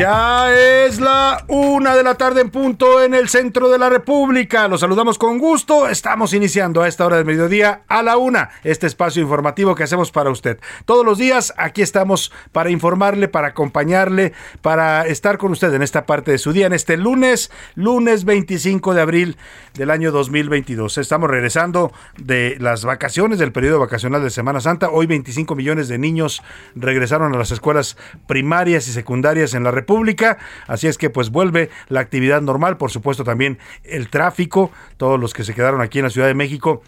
Ya es la una de la tarde en punto en el centro de la República. Los saludamos con gusto. Estamos iniciando a esta hora del mediodía a la una este espacio informativo que hacemos para usted. Todos los días aquí estamos para informarle, para acompañarle, para estar con usted en esta parte de su día, en este lunes, lunes 25 de abril del año 2022. Estamos regresando de las vacaciones, del periodo vacacional de Semana Santa. Hoy 25 millones de niños regresaron a las escuelas primarias y secundarias en la República pública. Así es que pues vuelve la actividad normal, por supuesto también el tráfico, todos los que se quedaron aquí en la Ciudad de México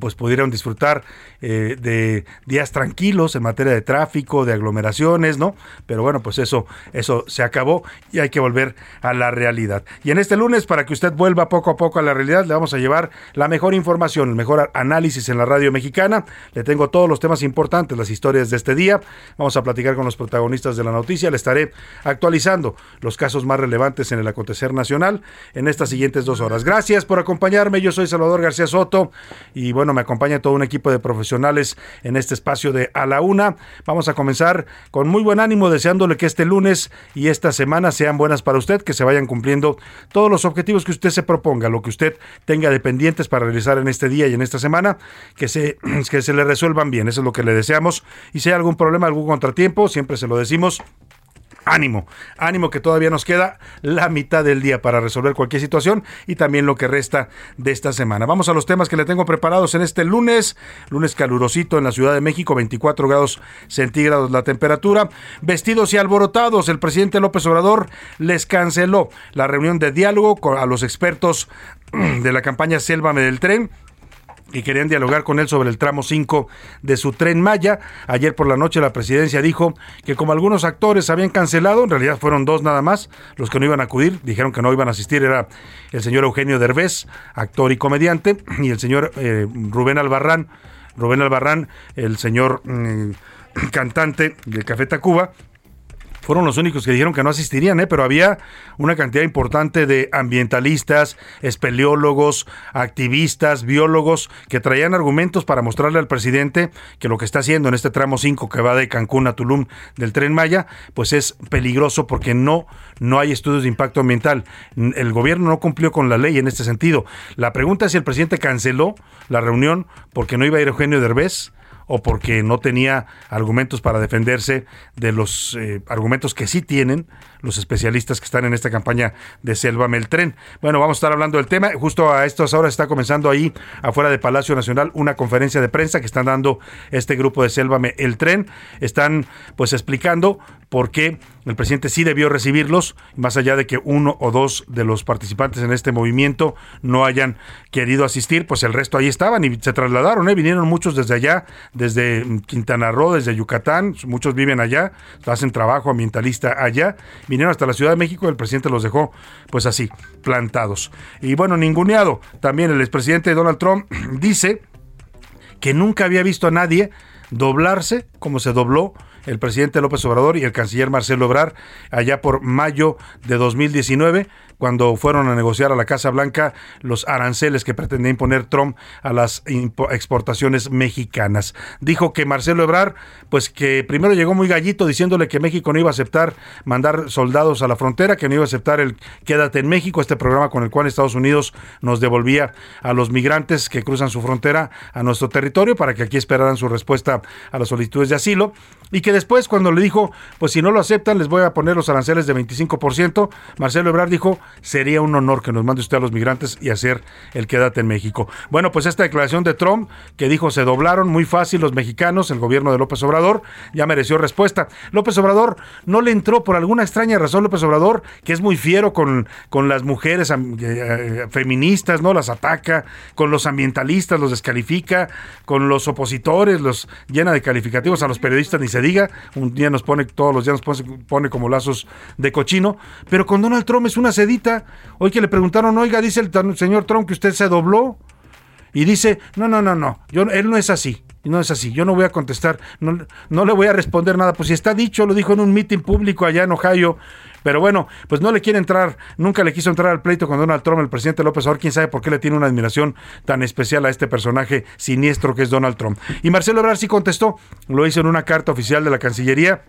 pues pudieron disfrutar eh, de días tranquilos en materia de tráfico, de aglomeraciones, ¿no? Pero bueno, pues eso, eso se acabó y hay que volver a la realidad. Y en este lunes, para que usted vuelva poco a poco a la realidad, le vamos a llevar la mejor información, el mejor análisis en la radio mexicana. Le tengo todos los temas importantes, las historias de este día. Vamos a platicar con los protagonistas de la noticia. Le estaré actualizando los casos más relevantes en el acontecer nacional en estas siguientes dos horas. Gracias por acompañarme. Yo soy Salvador García Soto y bueno, me acompaña todo un equipo de profesionales en este espacio de A la Una. Vamos a comenzar con muy buen ánimo, deseándole que este lunes y esta semana sean buenas para usted, que se vayan cumpliendo todos los objetivos que usted se proponga, lo que usted tenga de pendientes para realizar en este día y en esta semana, que se, que se le resuelvan bien. Eso es lo que le deseamos. Y si hay algún problema, algún contratiempo, siempre se lo decimos ánimo, ánimo que todavía nos queda la mitad del día para resolver cualquier situación y también lo que resta de esta semana. Vamos a los temas que le tengo preparados en este lunes, lunes calurosito en la Ciudad de México, 24 grados centígrados la temperatura. Vestidos y alborotados, el presidente López Obrador les canceló la reunión de diálogo a los expertos de la campaña Sélvame del Tren y querían dialogar con él sobre el tramo 5 de su tren Maya. Ayer por la noche la presidencia dijo que como algunos actores habían cancelado, en realidad fueron dos nada más, los que no iban a acudir, dijeron que no iban a asistir, era el señor Eugenio Derbez, actor y comediante, y el señor eh, Rubén Albarrán, Rubén Albarrán, el señor mm, cantante del Café Tacuba, fueron los únicos que dijeron que no asistirían, ¿eh? pero había una cantidad importante de ambientalistas, espeleólogos, activistas, biólogos que traían argumentos para mostrarle al presidente que lo que está haciendo en este tramo 5 que va de Cancún a Tulum del tren Maya, pues es peligroso porque no, no hay estudios de impacto ambiental. El gobierno no cumplió con la ley en este sentido. La pregunta es si el presidente canceló la reunión porque no iba a ir Eugenio Derbez o porque no tenía argumentos para defenderse de los eh, argumentos que sí tienen los especialistas que están en esta campaña de Selva el tren. Bueno, vamos a estar hablando del tema. Justo a estas horas está comenzando ahí, afuera de Palacio Nacional, una conferencia de prensa que están dando este grupo de Selva el tren. Están pues explicando por qué el presidente sí debió recibirlos, más allá de que uno o dos de los participantes en este movimiento no hayan querido asistir, pues el resto ahí estaban y se trasladaron, ¿eh? vinieron muchos desde allá, desde Quintana Roo, desde Yucatán, muchos viven allá, hacen trabajo ambientalista allá, vinieron hasta la Ciudad de México, el presidente los dejó pues así, plantados. Y bueno, ninguneado, también el expresidente Donald Trump dice que nunca había visto a nadie doblarse como se dobló el presidente López Obrador y el canciller Marcelo Obrar allá por mayo de 2019 cuando fueron a negociar a la Casa Blanca los aranceles que pretendía imponer Trump a las exportaciones mexicanas. Dijo que Marcelo Ebrard, pues que primero llegó muy gallito diciéndole que México no iba a aceptar mandar soldados a la frontera, que no iba a aceptar el Quédate en México, este programa con el cual Estados Unidos nos devolvía a los migrantes que cruzan su frontera a nuestro territorio para que aquí esperaran su respuesta a las solicitudes de asilo y que después cuando le dijo, pues si no lo aceptan les voy a poner los aranceles de 25%, Marcelo Ebrard dijo, sería un honor que nos mande usted a los migrantes y hacer el quédate en México. Bueno, pues esta declaración de Trump que dijo se doblaron muy fácil los mexicanos, el gobierno de López Obrador, ya mereció respuesta. López Obrador no le entró por alguna extraña razón López Obrador, que es muy fiero con, con las mujeres eh, eh, feministas, ¿no? Las ataca, con los ambientalistas los descalifica, con los opositores los llena de calificativos, a los periodistas ni se diga, un día nos pone, todos los días nos pone, pone como lazos de cochino, pero con Donald Trump es una sedita Hoy que le preguntaron, oiga, dice el señor Trump que usted se dobló. Y dice, no, no, no, no, yo, él no es así. No es así, yo no voy a contestar, no, no le voy a responder nada. Pues si está dicho, lo dijo en un mitin público allá en Ohio, pero bueno, pues no le quiere entrar, nunca le quiso entrar al pleito con Donald Trump, el presidente López Obrador, quién sabe por qué le tiene una admiración tan especial a este personaje siniestro que es Donald Trump. Y Marcelo Ebrard sí contestó, lo hizo en una carta oficial de la Cancillería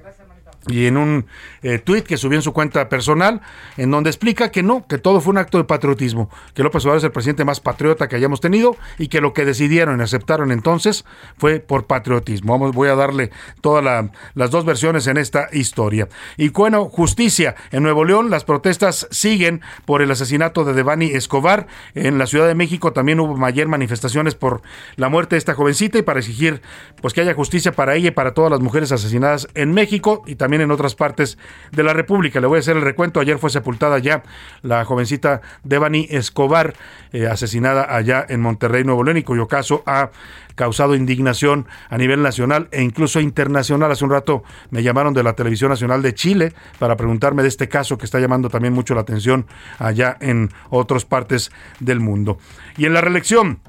y en un eh, tuit que subió en su cuenta personal, en donde explica que no, que todo fue un acto de patriotismo, que López Obrador es el presidente más patriota que hayamos tenido y que lo que decidieron y aceptaron entonces fue por patriotismo. Vamos, voy a darle todas las dos versiones en esta historia. Y bueno, justicia. En Nuevo León las protestas siguen por el asesinato de Devani Escobar. En la Ciudad de México también hubo mayor manifestaciones por la muerte de esta jovencita y para exigir pues que haya justicia para ella y para todas las mujeres asesinadas en México y también en otras partes de la República. Le voy a hacer el recuento. Ayer fue sepultada ya la jovencita Devani Escobar, eh, asesinada allá en Monterrey, Nuevo León, y cuyo caso ha causado indignación a nivel nacional e incluso internacional. Hace un rato me llamaron de la Televisión Nacional de Chile para preguntarme de este caso que está llamando también mucho la atención allá en otras partes del mundo. Y en la reelección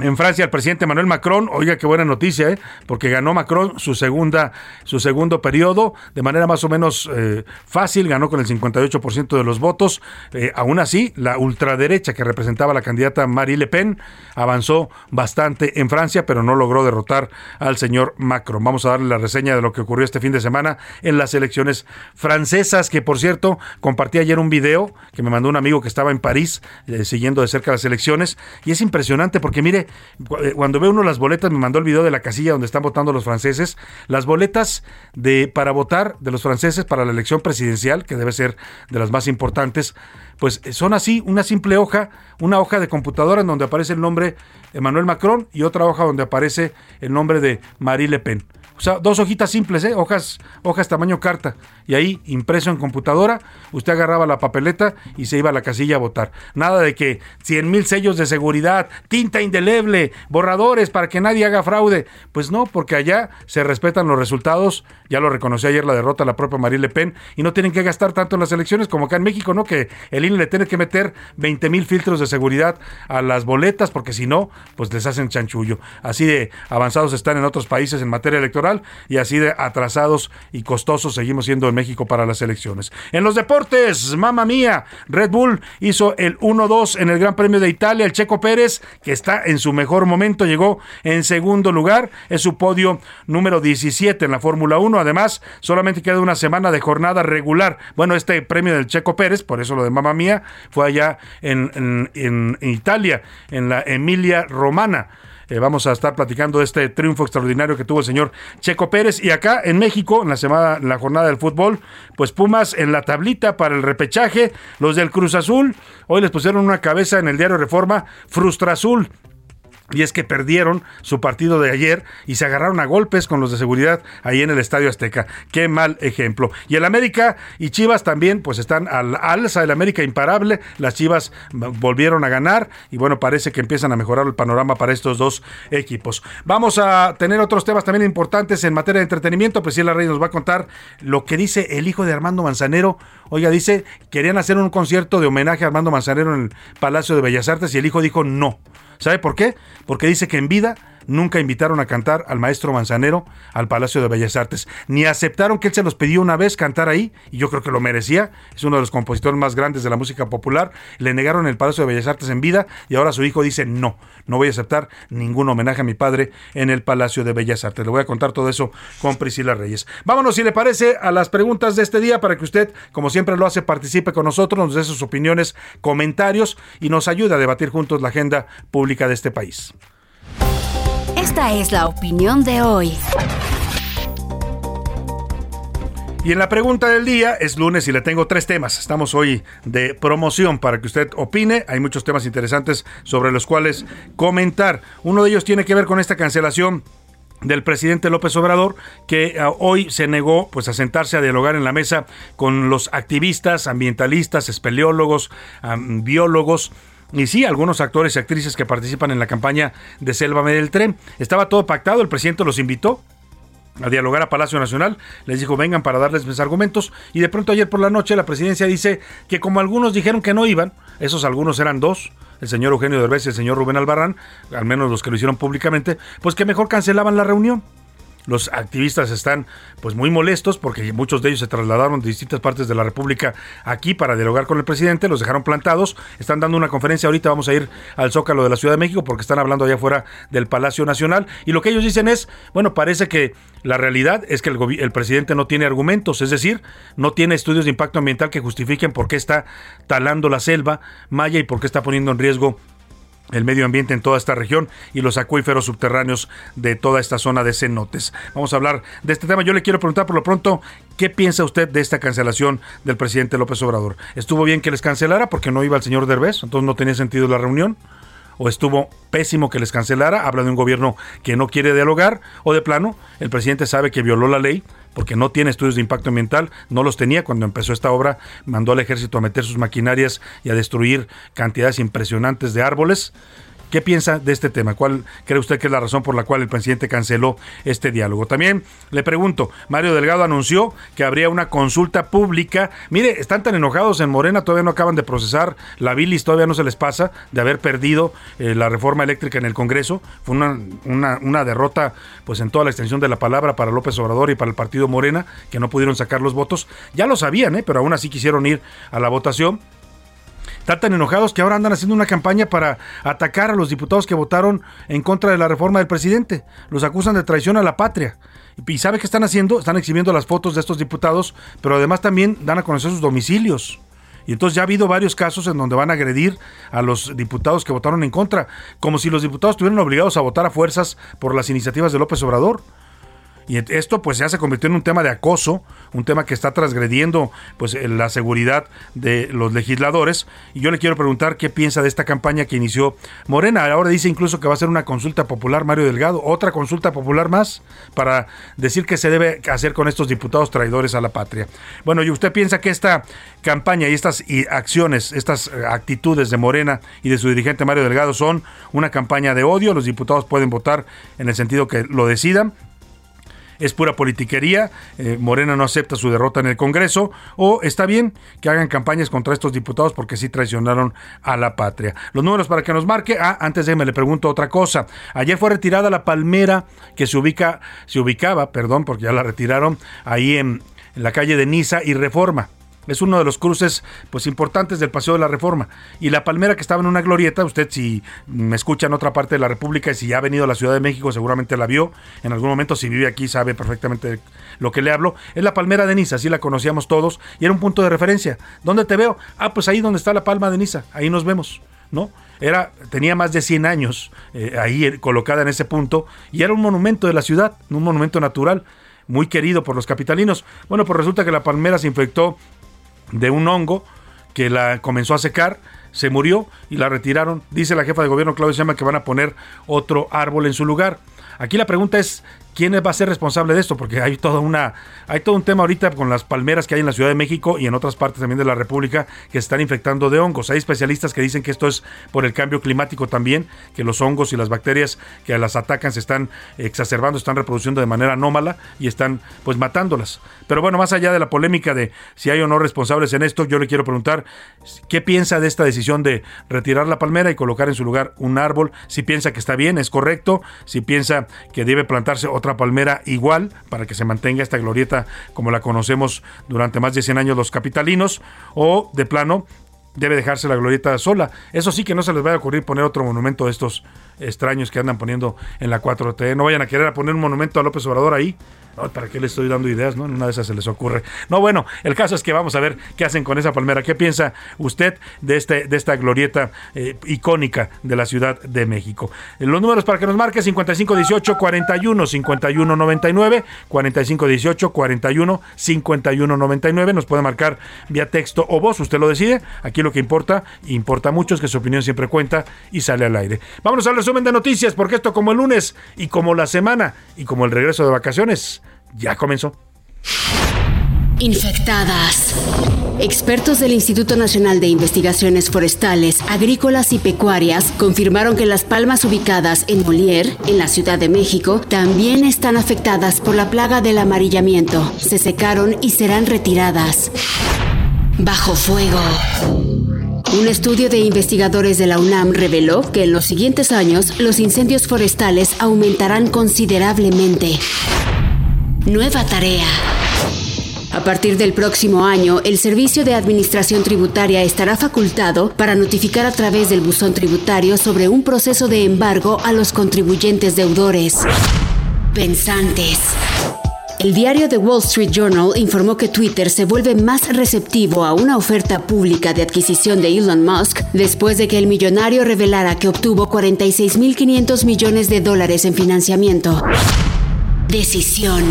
en Francia, el presidente Manuel Macron, oiga qué buena noticia, ¿eh? porque ganó Macron su segunda, su segundo periodo de manera más o menos eh, fácil, ganó con el 58% de los votos. Eh, aún así, la ultraderecha que representaba la candidata Marie Le Pen avanzó bastante en Francia, pero no logró derrotar al señor Macron. Vamos a darle la reseña de lo que ocurrió este fin de semana en las elecciones francesas, que por cierto, compartí ayer un video que me mandó un amigo que estaba en París siguiendo de cerca las elecciones, y es impresionante porque mire, cuando ve uno las boletas, me mandó el video de la casilla donde están votando los franceses, las boletas de para votar de los franceses para la elección presidencial, que debe ser de las más importantes, pues eh, son así, una simple hoja, una hoja de computadora en donde aparece el nombre Emmanuel Macron y otra hoja donde aparece el nombre de Marie Le Pen. O sea, dos hojitas simples, ¿eh? hojas, hojas tamaño carta. Y ahí, impreso en computadora, usted agarraba la papeleta y se iba a la casilla a votar. Nada de que 100 mil sellos de seguridad, tinta indeleble, borradores para que nadie haga fraude. Pues no, porque allá se respetan los resultados. Ya lo reconoció ayer la derrota la propia Marie Le Pen. Y no tienen que gastar tanto en las elecciones como acá en México, ¿no? Que el INE le tiene que meter 20 mil filtros de seguridad a las boletas, porque si no, pues les hacen chanchullo. Así de avanzados están en otros países en materia electoral y así de atrasados y costosos seguimos siendo en México para las elecciones. En los deportes, mamá mía, Red Bull hizo el 1-2 en el Gran Premio de Italia. El Checo Pérez, que está en su mejor momento, llegó en segundo lugar. Es su podio número 17 en la Fórmula 1. Además, solamente queda una semana de jornada regular. Bueno, este premio del Checo Pérez, por eso lo de mamá mía, fue allá en, en Italia, en la Emilia Romana. Eh, vamos a estar platicando de este triunfo extraordinario que tuvo el señor Checo Pérez. Y acá en México, en la semana, en la jornada del fútbol, pues Pumas en la tablita para el repechaje. Los del Cruz Azul, hoy les pusieron una cabeza en el diario Reforma, Frustra Azul. Y es que perdieron su partido de ayer y se agarraron a golpes con los de seguridad ahí en el Estadio Azteca. Qué mal ejemplo. Y el América y Chivas también pues están al alza. El América imparable. Las Chivas volvieron a ganar y bueno, parece que empiezan a mejorar el panorama para estos dos equipos. Vamos a tener otros temas también importantes en materia de entretenimiento. Pues sí, la Rey nos va a contar lo que dice el hijo de Armando Manzanero. Oiga, dice, querían hacer un concierto de homenaje a Armando Manzanero en el Palacio de Bellas Artes y el hijo dijo no. ¿Sabe por qué? Porque dice que en vida nunca invitaron a cantar al maestro Manzanero al Palacio de Bellas Artes, ni aceptaron que él se los pidió una vez cantar ahí, y yo creo que lo merecía, es uno de los compositores más grandes de la música popular, le negaron el Palacio de Bellas Artes en vida, y ahora su hijo dice, no, no voy a aceptar ningún homenaje a mi padre en el Palacio de Bellas Artes. Le voy a contar todo eso con Priscila Reyes. Vámonos, si le parece, a las preguntas de este día, para que usted, como siempre lo hace, participe con nosotros, nos dé sus opiniones, comentarios, y nos ayude a debatir juntos la agenda pública de este país. Es la opinión de hoy. Y en la pregunta del día es lunes y le tengo tres temas. Estamos hoy de promoción para que usted opine. Hay muchos temas interesantes sobre los cuales comentar. Uno de ellos tiene que ver con esta cancelación del presidente López Obrador, que ah, hoy se negó pues a sentarse a dialogar en la mesa con los activistas, ambientalistas, espeleólogos, biólogos y sí, algunos actores y actrices que participan en la campaña de Sélvame del Tren. Estaba todo pactado, el presidente los invitó a dialogar a Palacio Nacional, les dijo vengan para darles mis argumentos y de pronto ayer por la noche la presidencia dice que como algunos dijeron que no iban, esos algunos eran dos, el señor Eugenio Derbez y el señor Rubén Albarrán, al menos los que lo hicieron públicamente, pues que mejor cancelaban la reunión. Los activistas están pues muy molestos porque muchos de ellos se trasladaron de distintas partes de la República aquí para dialogar con el presidente, los dejaron plantados, están dando una conferencia, ahorita vamos a ir al Zócalo de la Ciudad de México porque están hablando allá afuera del Palacio Nacional y lo que ellos dicen es, bueno, parece que la realidad es que el, el presidente no tiene argumentos, es decir, no tiene estudios de impacto ambiental que justifiquen por qué está talando la selva maya y por qué está poniendo en riesgo el medio ambiente en toda esta región y los acuíferos subterráneos de toda esta zona de cenotes. Vamos a hablar de este tema. Yo le quiero preguntar por lo pronto, ¿qué piensa usted de esta cancelación del presidente López Obrador? ¿Estuvo bien que les cancelara porque no iba el señor Derbez? Entonces no tenía sentido la reunión. ¿O estuvo pésimo que les cancelara? Habla de un gobierno que no quiere dialogar. ¿O de plano, el presidente sabe que violó la ley porque no tiene estudios de impacto ambiental, no los tenía cuando empezó esta obra, mandó al ejército a meter sus maquinarias y a destruir cantidades impresionantes de árboles. ¿Qué piensa de este tema? ¿Cuál cree usted que es la razón por la cual el presidente canceló este diálogo? También le pregunto, Mario Delgado anunció que habría una consulta pública. Mire, están tan enojados en Morena, todavía no acaban de procesar la bilis, todavía no se les pasa de haber perdido eh, la reforma eléctrica en el Congreso. Fue una, una, una derrota pues en toda la extensión de la palabra para López Obrador y para el partido Morena, que no pudieron sacar los votos. Ya lo sabían, ¿eh? pero aún así quisieron ir a la votación están tan enojados que ahora andan haciendo una campaña para atacar a los diputados que votaron en contra de la reforma del presidente. Los acusan de traición a la patria. ¿Y sabe qué están haciendo? Están exhibiendo las fotos de estos diputados, pero además también dan a conocer sus domicilios. Y entonces ya ha habido varios casos en donde van a agredir a los diputados que votaron en contra, como si los diputados estuvieran obligados a votar a fuerzas por las iniciativas de López Obrador. Y esto pues ya se convirtió en un tema de acoso, un tema que está transgrediendo pues la seguridad de los legisladores. Y yo le quiero preguntar qué piensa de esta campaña que inició Morena. Ahora dice incluso que va a ser una consulta popular, Mario Delgado, otra consulta popular más para decir qué se debe hacer con estos diputados traidores a la patria. Bueno, ¿y usted piensa que esta campaña y estas acciones, estas eh, actitudes de Morena y de su dirigente Mario Delgado son una campaña de odio? Los diputados pueden votar en el sentido que lo decidan es pura politiquería, eh, Morena no acepta su derrota en el Congreso, o está bien que hagan campañas contra estos diputados porque sí traicionaron a la patria. Los números para que nos marque, ah, antes de me le pregunto otra cosa. Ayer fue retirada la palmera que se ubica, se ubicaba, perdón, porque ya la retiraron, ahí en la calle de Niza y Reforma. Es uno de los cruces pues importantes del Paseo de la Reforma. Y la palmera que estaba en una glorieta, usted si me escucha en otra parte de la República y si ya ha venido a la Ciudad de México seguramente la vio. En algún momento si vive aquí sabe perfectamente lo que le hablo. Es la palmera de Niza, así la conocíamos todos y era un punto de referencia. ¿Dónde te veo? Ah, pues ahí donde está la palma de Niza, ahí nos vemos. ¿no? Era, tenía más de 100 años eh, ahí eh, colocada en ese punto y era un monumento de la ciudad, un monumento natural muy querido por los capitalinos. Bueno, pues resulta que la palmera se infectó de un hongo que la comenzó a secar, se murió y la retiraron. Dice la jefa de gobierno Claudia Sheinbaum que van a poner otro árbol en su lugar. Aquí la pregunta es ¿Quién va a ser responsable de esto? Porque hay toda una, hay todo un tema ahorita con las palmeras que hay en la Ciudad de México y en otras partes también de la República que se están infectando de hongos. Hay especialistas que dicen que esto es por el cambio climático también, que los hongos y las bacterias que las atacan se están exacerbando, están reproduciendo de manera anómala y están pues matándolas. Pero bueno, más allá de la polémica de si hay o no responsables en esto, yo le quiero preguntar qué piensa de esta decisión de retirar la palmera y colocar en su lugar un árbol, si piensa que está bien, es correcto, si piensa que debe plantarse otra palmera igual para que se mantenga esta glorieta como la conocemos durante más de 100 años los capitalinos o de plano debe dejarse la glorieta sola. Eso sí que no se les va a ocurrir poner otro monumento de estos extraños que andan poniendo en la 4T. No vayan a querer poner un monumento a López Obrador ahí. ¿Para qué le estoy dando ideas? ¿no? En una de esas se les ocurre. No, bueno, el caso es que vamos a ver qué hacen con esa palmera. ¿Qué piensa usted de, este, de esta glorieta eh, icónica de la Ciudad de México? Los números para que nos marque 5518 41 51 99 4518 41 51 99. Nos puede marcar vía texto o voz, usted lo decide. Aquí lo que importa, importa mucho, es que su opinión siempre cuenta y sale al aire. Vámonos al resumen de noticias, porque esto como el lunes y como la semana y como el regreso de vacaciones ya comenzó. Infectadas. Expertos del Instituto Nacional de Investigaciones Forestales, Agrícolas y Pecuarias confirmaron que las palmas ubicadas en Molière, en la Ciudad de México, también están afectadas por la plaga del amarillamiento. Se secaron y serán retiradas. Bajo fuego. Un estudio de investigadores de la UNAM reveló que en los siguientes años los incendios forestales aumentarán considerablemente. Nueva tarea. A partir del próximo año, el Servicio de Administración Tributaria estará facultado para notificar a través del buzón tributario sobre un proceso de embargo a los contribuyentes deudores. Pensantes. El diario The Wall Street Journal informó que Twitter se vuelve más receptivo a una oferta pública de adquisición de Elon Musk después de que el millonario revelara que obtuvo 46.500 millones de dólares en financiamiento. Decisión.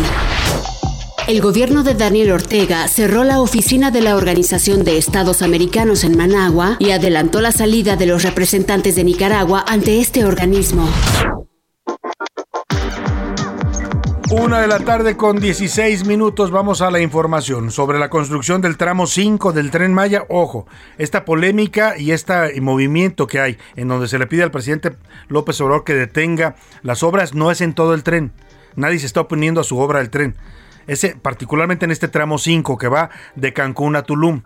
El gobierno de Daniel Ortega cerró la oficina de la Organización de Estados Americanos en Managua y adelantó la salida de los representantes de Nicaragua ante este organismo. Una de la tarde con 16 minutos vamos a la información sobre la construcción del tramo 5 del tren Maya. Ojo, esta polémica y este movimiento que hay en donde se le pide al presidente López Obrador que detenga las obras no es en todo el tren nadie se está oponiendo a su obra del tren. Ese, particularmente en este tramo 5 que va de Cancún a Tulum,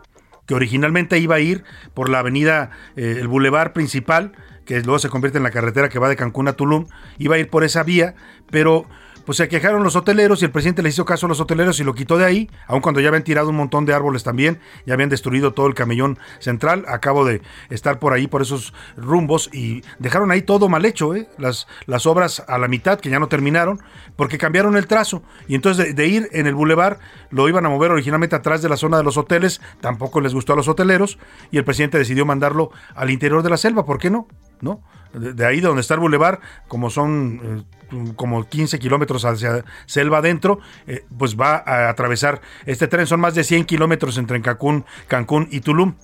que originalmente iba a ir por la avenida, eh, el bulevar principal, que luego se convierte en la carretera que va de Cancún a Tulum, iba a ir por esa vía, pero pues se quejaron los hoteleros y el presidente le hizo caso a los hoteleros y lo quitó de ahí, aun cuando ya habían tirado un montón de árboles también, ya habían destruido todo el camellón central. Acabo de estar por ahí, por esos rumbos, y dejaron ahí todo mal hecho, ¿eh? las, las obras a la mitad, que ya no terminaron, porque cambiaron el trazo. Y entonces de, ir en el bulevar, lo iban a mover originalmente atrás de la zona de los hoteles, tampoco les gustó a los hoteleros, y el presidente decidió mandarlo al interior de la selva, ¿por qué no? De, ahí donde está el bulevar, como son... Eh, como 15 kilómetros hacia selva adentro, eh, pues va a atravesar este tren. Son más de 100 kilómetros entre Cancún, Cancún y Tulum.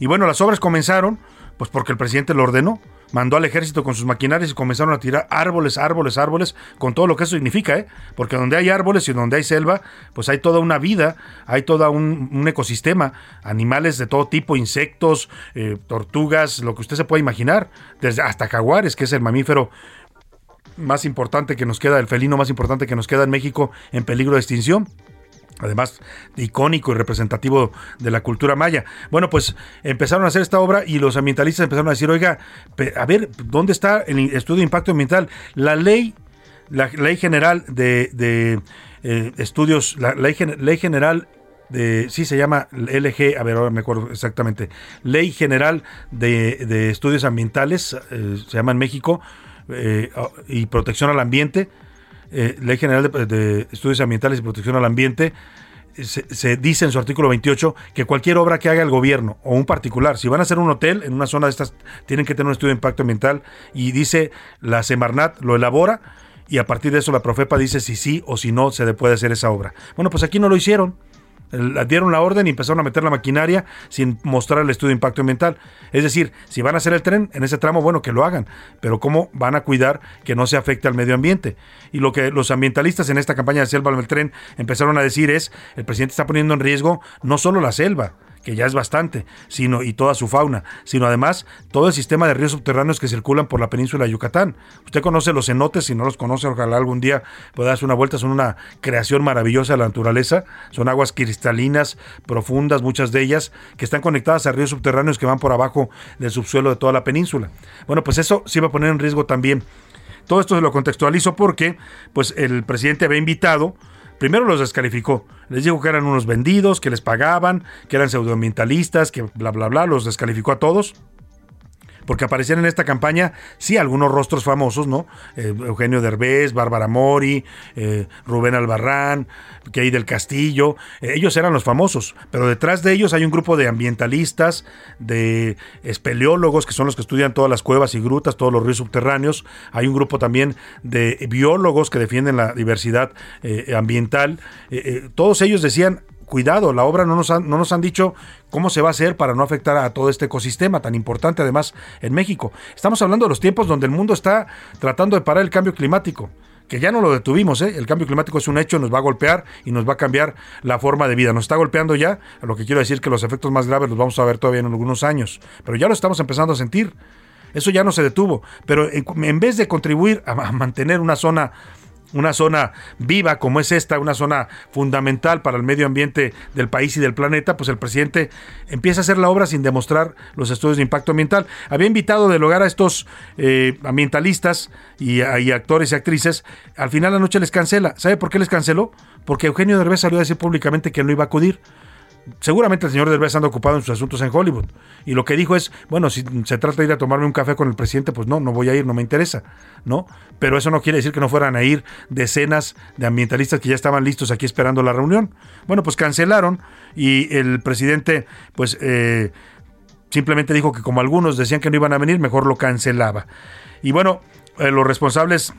Y bueno, las obras comenzaron, pues porque el presidente lo ordenó. Mandó al ejército con sus maquinarias y comenzaron a tirar árboles, árboles, árboles, con todo lo que eso significa, ¿eh? Porque donde hay árboles y donde hay selva, pues hay toda una vida, hay todo un, ecosistema, animales de todo tipo, insectos, eh, tortugas, lo que usted se pueda imaginar, desde hasta jaguares, que es el mamífero más importante que nos queda, el felino más importante que nos queda en México en peligro de extinción además icónico y representativo de la cultura maya. Bueno, pues empezaron a hacer esta obra y los ambientalistas empezaron a decir, oiga, a ver, ¿dónde está el estudio de impacto ambiental? La ley, la ley general de, eh, estudios, la ley, general de, sí se llama LG, a ver, ahora me acuerdo exactamente, Ley General de, Estudios Ambientales, eh, se llama en México, eh, y Protección al Ambiente, eh, Ley General de, Estudios Ambientales y Protección al Ambiente, se, dice en su artículo 28 que cualquier obra que haga el gobierno o un particular, si van a hacer un hotel en una zona de estas, tienen que tener un estudio de impacto ambiental y dice la Semarnat lo elabora y a partir de eso la Profepa dice si sí o si no se le puede hacer esa obra. Bueno, pues aquí no lo hicieron dieron la orden y empezaron a meter la maquinaria sin mostrar el estudio de impacto ambiental. Es decir, si van a hacer el tren en ese tramo, bueno, que lo hagan, pero ¿cómo van a cuidar que no se afecte al medio ambiente? Y lo que los ambientalistas en esta campaña de Selva del Tren empezaron a decir es, el presidente está poniendo en riesgo no solo la selva, que ya es bastante, sino y toda su fauna, sino además todo el sistema de ríos subterráneos que circulan por la península de Yucatán. Usted conoce los cenotes, si no los conoce, ojalá algún día pueda darse una vuelta, son una creación maravillosa de la naturaleza, son aguas cristalinas, profundas, muchas de ellas, que están conectadas a ríos subterráneos que van por abajo del subsuelo de toda la península. Bueno, pues eso sí va a poner en riesgo también. Todo esto se lo contextualizo porque pues el presidente había invitado primero los descalificó. Les dijo que eran unos vendidos, que les pagaban, que eran pseudoambientalistas, que bla, bla, bla, los descalificó a todos porque aparecían en esta campaña, sí, algunos rostros famosos, ¿no? Eh, Eugenio Derbez, Bárbara Mori, eh, Rubén Albarrán, Key del Castillo, eh, ellos eran los famosos, pero detrás de ellos hay un grupo de ambientalistas, de espeleólogos, que son los que estudian todas las cuevas y grutas, todos los ríos subterráneos, hay un grupo también de biólogos que defienden la diversidad ambiental, todos ellos decían, cuidado, la obra no nos, han, no nos han dicho cómo se va a hacer para no afectar a todo este ecosistema tan importante además en México. Estamos hablando de los tiempos donde el mundo está tratando de parar el cambio climático que ya no lo detuvimos, ¿eh? el cambio climático es un hecho, nos va a golpear y nos va a cambiar la forma de vida. Nos está golpeando ya, lo que quiero decir que los efectos más graves los vamos a ver todavía en algunos años, pero ya lo estamos empezando a sentir. Eso ya no se detuvo, pero en, vez de contribuir a mantener una zona una zona viva como es esta, una zona fundamental para el medio ambiente del país y del planeta, pues el presidente empieza a hacer la obra sin demostrar los estudios de impacto ambiental. Había invitado del hogar a estos eh, ambientalistas y, actores y actrices, al final la noche les cancela. ¿Sabe por qué les canceló? Porque Eugenio Derbez salió a decir públicamente que no iba a acudir seguramente el señor Derbez anda ocupado en sus asuntos en Hollywood. Y lo que dijo es, bueno, si se trata de ir a tomarme un café con el presidente, pues no, no voy a ir, no me interesa, ¿no? Pero eso no quiere decir que no fueran a ir decenas de ambientalistas que ya estaban listos aquí esperando la reunión. Bueno, pues cancelaron y el presidente, pues, eh, simplemente dijo que como algunos decían que no iban a venir, mejor lo cancelaba. Y bueno, eh, los responsables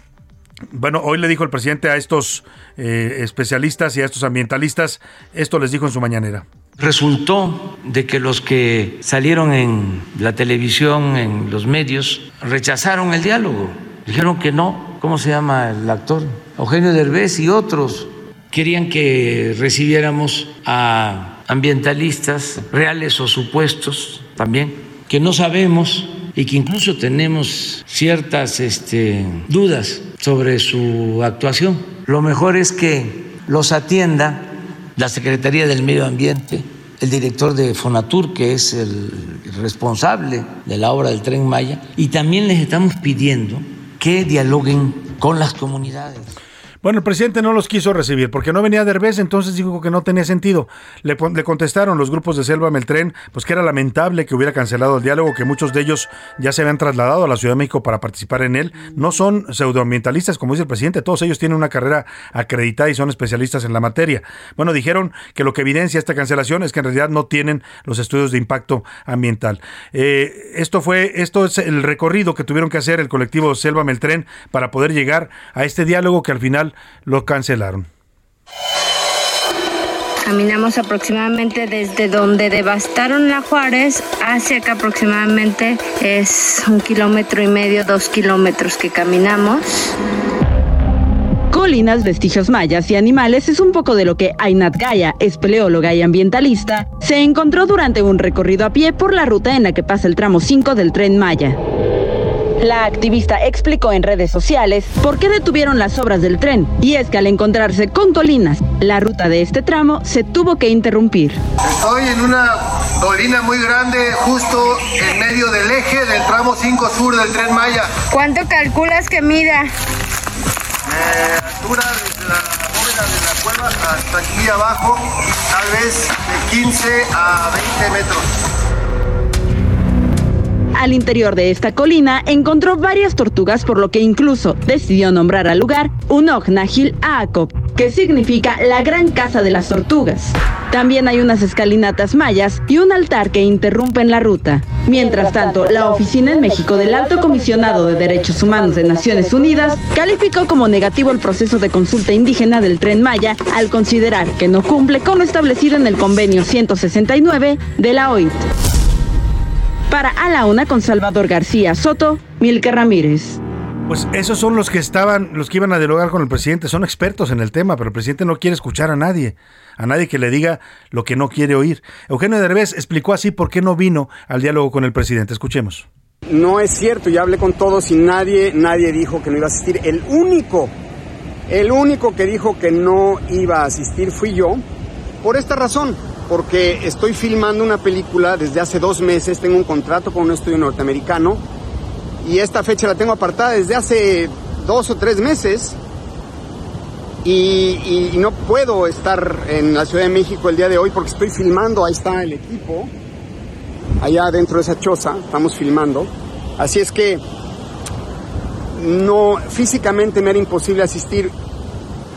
bueno, hoy le dijo el presidente a estos eh, especialistas y a estos ambientalistas, esto les dijo en su mañanera. Resultó de que los que salieron en la televisión, en los medios, rechazaron el diálogo. Dijeron que no. ¿Cómo se llama el actor? Eugenio Derbez y otros querían que recibiéramos a ambientalistas reales o supuestos también, que no sabemos y que incluso tenemos ciertas este, dudas sobre su actuación. Lo mejor es que los atienda la Secretaría del Medio Ambiente, el director de Fonatur, que es el responsable de la obra del tren Maya, y también les estamos pidiendo que dialoguen con las comunidades. Bueno, el presidente no los quiso recibir porque no venía Derbez, entonces dijo que no tenía sentido. Le, le, contestaron los grupos de Selva Meltren, pues que era lamentable que hubiera cancelado el diálogo, que muchos de ellos ya se habían trasladado a la Ciudad de México para participar en él. No son pseudoambientalistas, como dice el presidente, todos ellos tienen una carrera acreditada y son especialistas en la materia. Bueno, dijeron que lo que evidencia esta cancelación es que en realidad no tienen los estudios de impacto ambiental. Eh, esto fue, esto es el recorrido que tuvieron que hacer el colectivo Selva Meltren para poder llegar a este diálogo que al final lo cancelaron. Caminamos aproximadamente desde donde devastaron la Juárez hacia que aproximadamente es un kilómetro y medio, dos kilómetros que caminamos. Colinas, vestigios mayas y animales es un poco de lo que Ainat Gaya, espeleóloga y ambientalista, se encontró durante un recorrido a pie por la ruta en la que pasa el tramo 5 del tren Maya. La activista explicó en redes sociales por qué detuvieron las obras del tren, y es que al encontrarse con colinas, la ruta de este tramo se tuvo que interrumpir. Estoy en una colina muy grande, justo en medio del eje del tramo 5 sur del tren Maya. ¿Cuánto calculas que mida? Eh, altura desde la bóveda de la cueva hasta aquí abajo, tal vez de 15 a 20 metros. Al interior de esta colina encontró varias tortugas, por lo que incluso decidió nombrar al lugar Unok Nahil Aakop, que significa la gran casa de las tortugas. También hay unas escalinatas mayas y un altar que interrumpen la ruta. Mientras tanto, la oficina en México del Alto Comisionado de Derechos Humanos de Naciones Unidas calificó como negativo el proceso de consulta indígena del tren Maya al considerar que no cumple con lo establecido en el convenio 169 de la OIT. Para A la Una con Salvador García Soto, Milke Ramírez. Pues esos son los que estaban, los que iban a dialogar con el presidente, son expertos en el tema, pero el presidente no quiere escuchar a nadie, a nadie que le diga lo que no quiere oír. Eugenio Derbez explicó así por qué no vino al diálogo con el presidente. Escuchemos. No es cierto, ya hablé con todos y nadie, nadie dijo que no iba a asistir. El único, el único que dijo que no iba a asistir fui yo, por esta razón, porque estoy filmando una película desde hace dos meses, tengo un contrato con un estudio norteamericano y esta fecha la tengo apartada desde hace dos o tres meses y, no puedo estar en la Ciudad de México el día de hoy porque estoy filmando, ahí está el equipo, allá dentro de esa choza, estamos filmando, así es que no, físicamente me era imposible asistir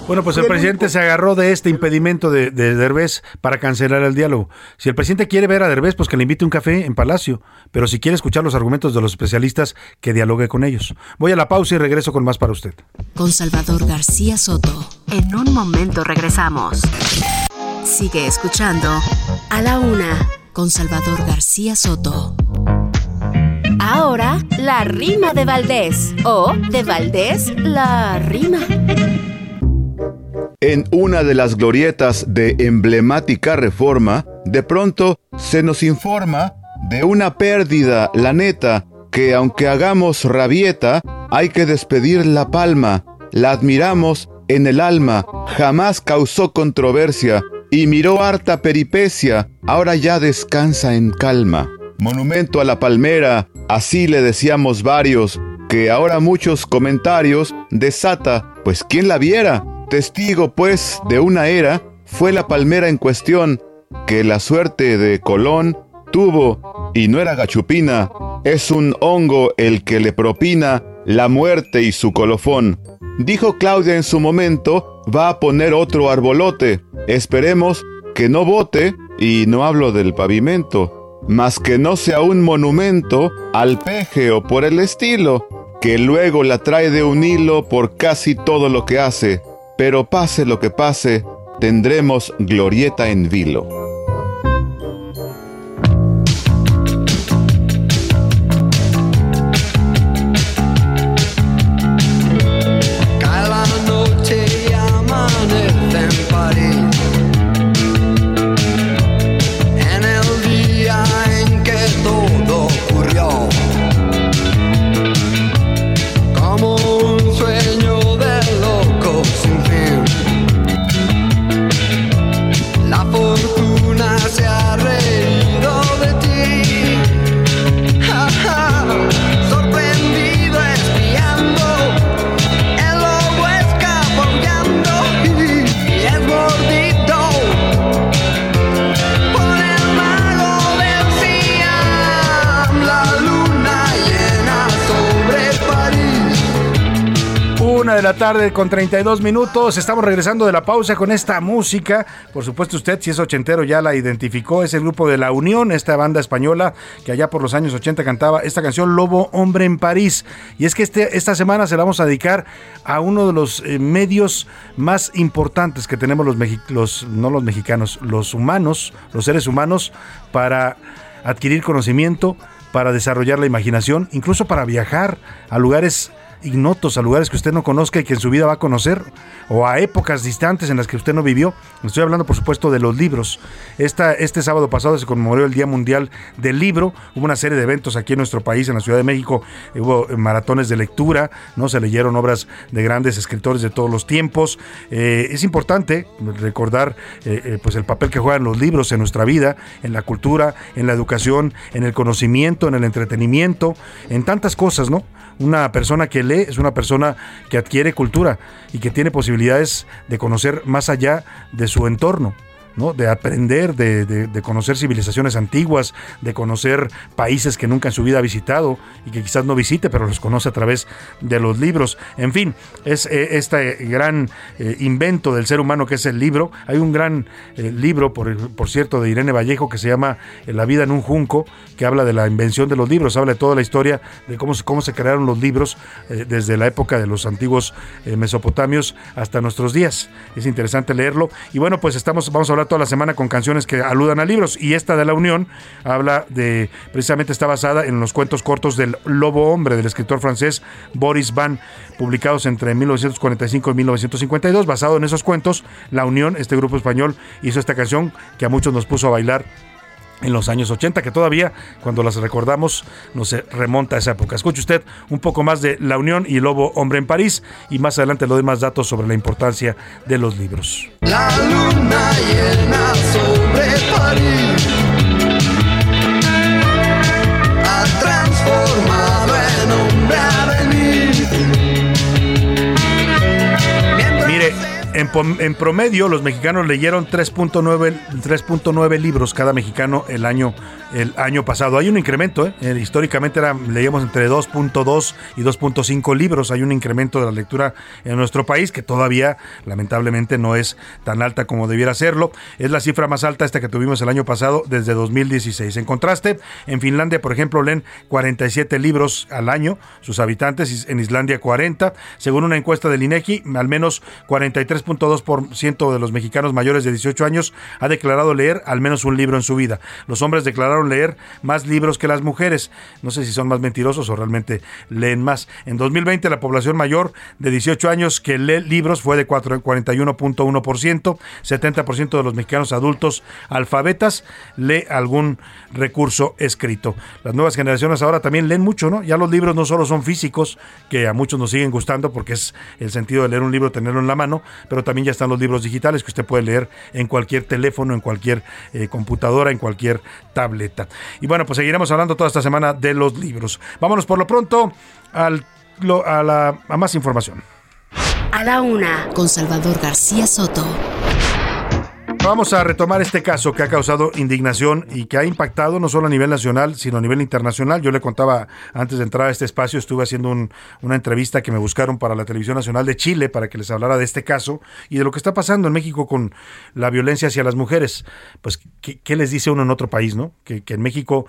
bueno, pues el presidente se agarró de este impedimento de, de, Derbez para cancelar el diálogo. Si el presidente quiere ver a Derbez, pues que le invite un café en Palacio. Pero si quiere escuchar los argumentos de los especialistas, que dialogue con ellos. Voy a la pausa y regreso con más para usted. Con Salvador García Soto. En un momento regresamos. Sigue escuchando A la Una con Salvador García Soto. Ahora, la rima de Valdés. O de Valdés, la rima. En una de las glorietas de emblemática reforma, de pronto se nos informa de una pérdida, la neta, que aunque hagamos rabieta, hay que despedir la palma. La admiramos en el alma, jamás causó controversia y miró harta peripecia, ahora ya descansa en calma. Monumento a la palmera, así le decíamos varios, que ahora muchos comentarios desata, pues ¿quién la viera? Testigo, pues, de una era fue la palmera en cuestión, que la suerte de Colón tuvo, y no era gachupina, es un hongo el que le propina la muerte y su colofón. Dijo Claudia en su momento, va a poner otro arbolote, esperemos que no bote, y no hablo del pavimento, mas que no sea un monumento al peje o por el estilo, que luego la trae de un hilo por casi todo lo que hace pero pase lo que pase, tendremos glorieta en vilo. Tarde con 32 minutos. Estamos regresando de la pausa con esta música. Por supuesto, usted, si es ochentero, ya la identificó. Es el grupo de La Unión, esta banda española que allá por los años 80 cantaba esta canción Lobo Hombre en París. Y es que este, esta semana se la vamos a dedicar a uno de los eh, medios más importantes que tenemos los, los, no los mexicanos, los humanos, los seres humanos, para adquirir conocimiento, para desarrollar la imaginación, incluso para viajar a lugares ignotos, a lugares que usted no conozca y que en su vida va a conocer, o a épocas distantes en las que usted no vivió. Estoy hablando, por supuesto, de los libros. Este sábado pasado se conmemoró el Día Mundial del Libro. Hubo una serie de eventos aquí en nuestro país, en la Ciudad de México. Hubo maratones de lectura, ¿no? Se leyeron obras de grandes escritores de todos los tiempos. Eh, es importante recordar eh, eh, pues el papel que juegan los libros en nuestra vida, en la cultura, en la educación, en el conocimiento, en el entretenimiento, en tantas cosas, ¿no? Una persona que lee es una persona que adquiere cultura y que tiene posibilidades de conocer más allá de su entorno. ¿No? de aprender, de, de, conocer civilizaciones antiguas, de conocer países que nunca en su vida ha visitado y que quizás no visite, pero los conoce a través de los libros. En fin, es eh, este gran eh, invento del ser humano que es el libro. Hay un gran eh, libro, por, por cierto, de Irene Vallejo que se llama La vida en un junco, que habla de la invención de los libros, habla de toda la historia de cómo, cómo se crearon los libros desde la época de los antiguos mesopotamios hasta nuestros días. Es interesante leerlo. Y bueno, pues estamos, vamos a hablar toda la semana con canciones que aludan a libros. Y esta de la Unión habla de, precisamente está basada en los cuentos cortos del Lobo Hombre, del escritor francés Boris Van, publicados entre 1945 y 1952. Basado en esos cuentos, La Unión, este grupo español, hizo esta canción que a muchos nos puso a bailar en los años 80, que todavía cuando las recordamos nos remonta a esa época. Escuche usted un poco más de La Unión y Lobo Hombre en París y más adelante le doy más datos sobre la importancia de los libros. La luna llena sobre París En, promedio, los mexicanos leyeron 3.9 libros cada mexicano el año, el año pasado. Hay un incremento, ¿eh? Eh, históricamente era, leíamos entre 2.2 y 2.5 libros. Hay un incremento de la lectura en nuestro país que todavía, lamentablemente, no es tan alta como debiera serlo. Es la cifra más alta esta que tuvimos el año pasado desde 2016. En contraste, en Finlandia, por ejemplo, leen 47 libros al año sus habitantes, en Islandia 40. Según una encuesta del INEGI, al menos 43 3.2% de los mexicanos mayores de 18 años ha declarado leer al menos un libro en su vida. Los hombres declararon leer más libros que las mujeres. No sé si son más mentirosos o realmente leen más. En 2020 la población mayor de 18 años que lee libros fue de 41.1%. 70% de los mexicanos adultos alfabetas lee algún recurso escrito. Las nuevas generaciones ahora también leen mucho, ¿no? Ya los libros no solo son físicos, que a muchos nos siguen gustando porque es el sentido de leer un libro, tenerlo en la mano, pero también ya están los libros digitales que usted puede leer en cualquier teléfono, en cualquier eh, computadora, en cualquier tableta. Y bueno, pues seguiremos hablando toda esta semana de los libros. Vámonos por lo pronto al, a, la, a más información. A la una, con Salvador García Soto. Vamos a retomar este caso que ha causado indignación y que ha impactado no solo a nivel nacional, sino a nivel internacional. Yo le contaba antes de entrar a este espacio, estuve haciendo una entrevista que me buscaron para la Televisión Nacional de Chile para que les hablara de este caso y de lo que está pasando en México con la violencia hacia las mujeres. Pues, ¿qué, les dice uno en otro país, no? Que, en México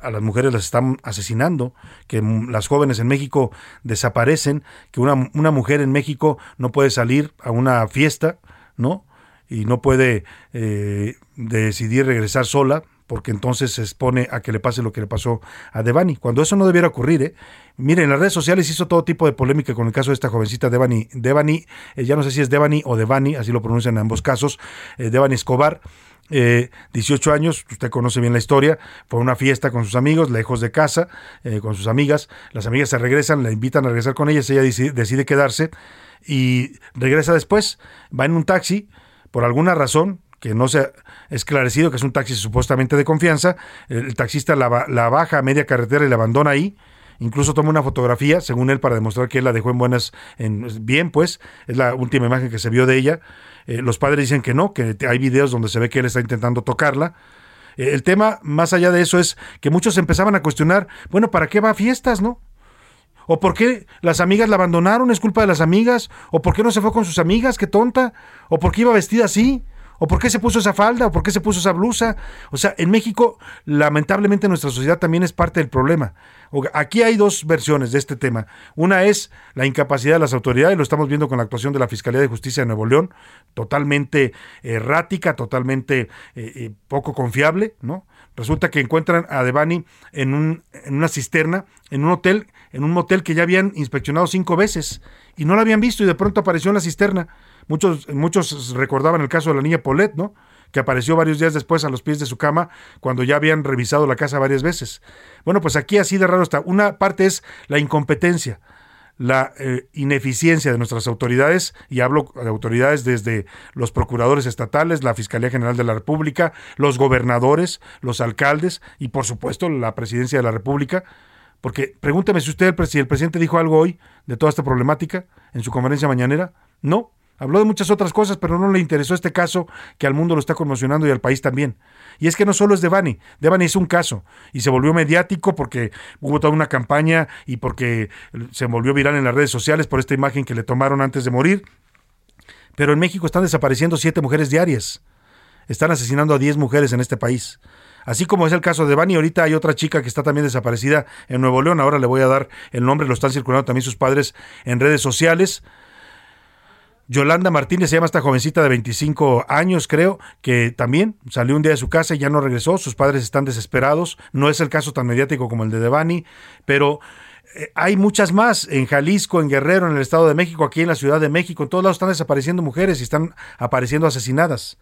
a las mujeres las están asesinando, que las jóvenes en México desaparecen, que una, una mujer en México no puede salir a una fiesta, ¿no? Y no puede eh, decidir regresar sola porque entonces se expone a que le pase lo que le pasó a Devani, cuando eso no debiera ocurrir. ¿eh? Miren, en las redes sociales hizo todo tipo de polémica con el caso de esta jovencita Devani. Devani, eh, ya no sé si es Devani o Devani, así lo pronuncian en ambos casos, eh, Devani Escobar. 18 años, usted conoce bien la historia, fue a una fiesta con sus amigos, lejos de casa, con sus amigas, las amigas se regresan, la invitan a regresar con ellas, ella decide quedarse y regresa después, va en un taxi, por alguna razón que no se ha esclarecido, que es un taxi supuestamente de confianza, el, taxista la, baja a media carretera y la abandona ahí, incluso toma una fotografía, según él, para demostrar que él la dejó en buenas, en, bien, pues, es la última imagen que se vio de ella. Eh, los padres dicen que no, que hay videos donde se ve que él está intentando tocarla. Eh, el tema, más allá de eso, es que muchos empezaban a cuestionar, bueno, ¿para qué va a fiestas, no? ¿O por qué las amigas la abandonaron? ¿Es culpa de las amigas? ¿O por qué no se fue con sus amigas? ¡Qué tonta! ¿O por qué iba vestida así? ¿O por qué se puso esa falda? ¿O por qué se puso esa blusa? O sea, en México, lamentablemente, nuestra sociedad también es parte del problema. Aquí hay dos versiones de este tema. Una es la incapacidad de las autoridades, lo estamos viendo con la actuación de la Fiscalía de Justicia de Nuevo León, totalmente errática, totalmente eh, eh, poco confiable, ¿no? Resulta que encuentran a Devani en, un, en una cisterna, en un hotel, en un motel que ya habían inspeccionado cinco veces y no la habían visto y de pronto apareció en la cisterna. Muchos, muchos recordaban el caso de la niña Paulette, ¿no? que apareció varios días después a los pies de su cama cuando ya habían revisado la casa varias veces. Bueno, pues aquí así de raro está. Una parte es la incompetencia la eh, ineficiencia de nuestras autoridades, y hablo de autoridades desde los procuradores estatales, la Fiscalía General de la República, los gobernadores, los alcaldes y por supuesto la Presidencia de la República, porque pregúnteme si usted, si el presidente dijo algo hoy de toda esta problemática en su conferencia mañanera. No, Habló de muchas otras cosas, pero no le interesó este caso que al mundo lo está conmocionando y al país también. Y es que no solo es Devani, Devani es un caso y se volvió mediático porque hubo toda una campaña y porque se volvió viral en las redes sociales por esta imagen que le tomaron antes de morir. Pero en México están desapareciendo siete mujeres diarias. Están asesinando a diez mujeres en este país. Así como es el caso de Devani, ahorita hay otra chica que está también desaparecida en Nuevo León. Ahora le voy a dar el nombre, lo están circulando también sus padres en redes sociales. Yolanda Martínez se llama esta jovencita de 25 años, creo, que también salió un día de su casa y ya no regresó. Sus padres están desesperados. No es el caso tan mediático como el de Devani, pero eh, hay muchas más en Jalisco, en Guerrero, en el Estado de México, aquí en la Ciudad de México. En todos lados están desapareciendo mujeres y están apareciendo asesinadas.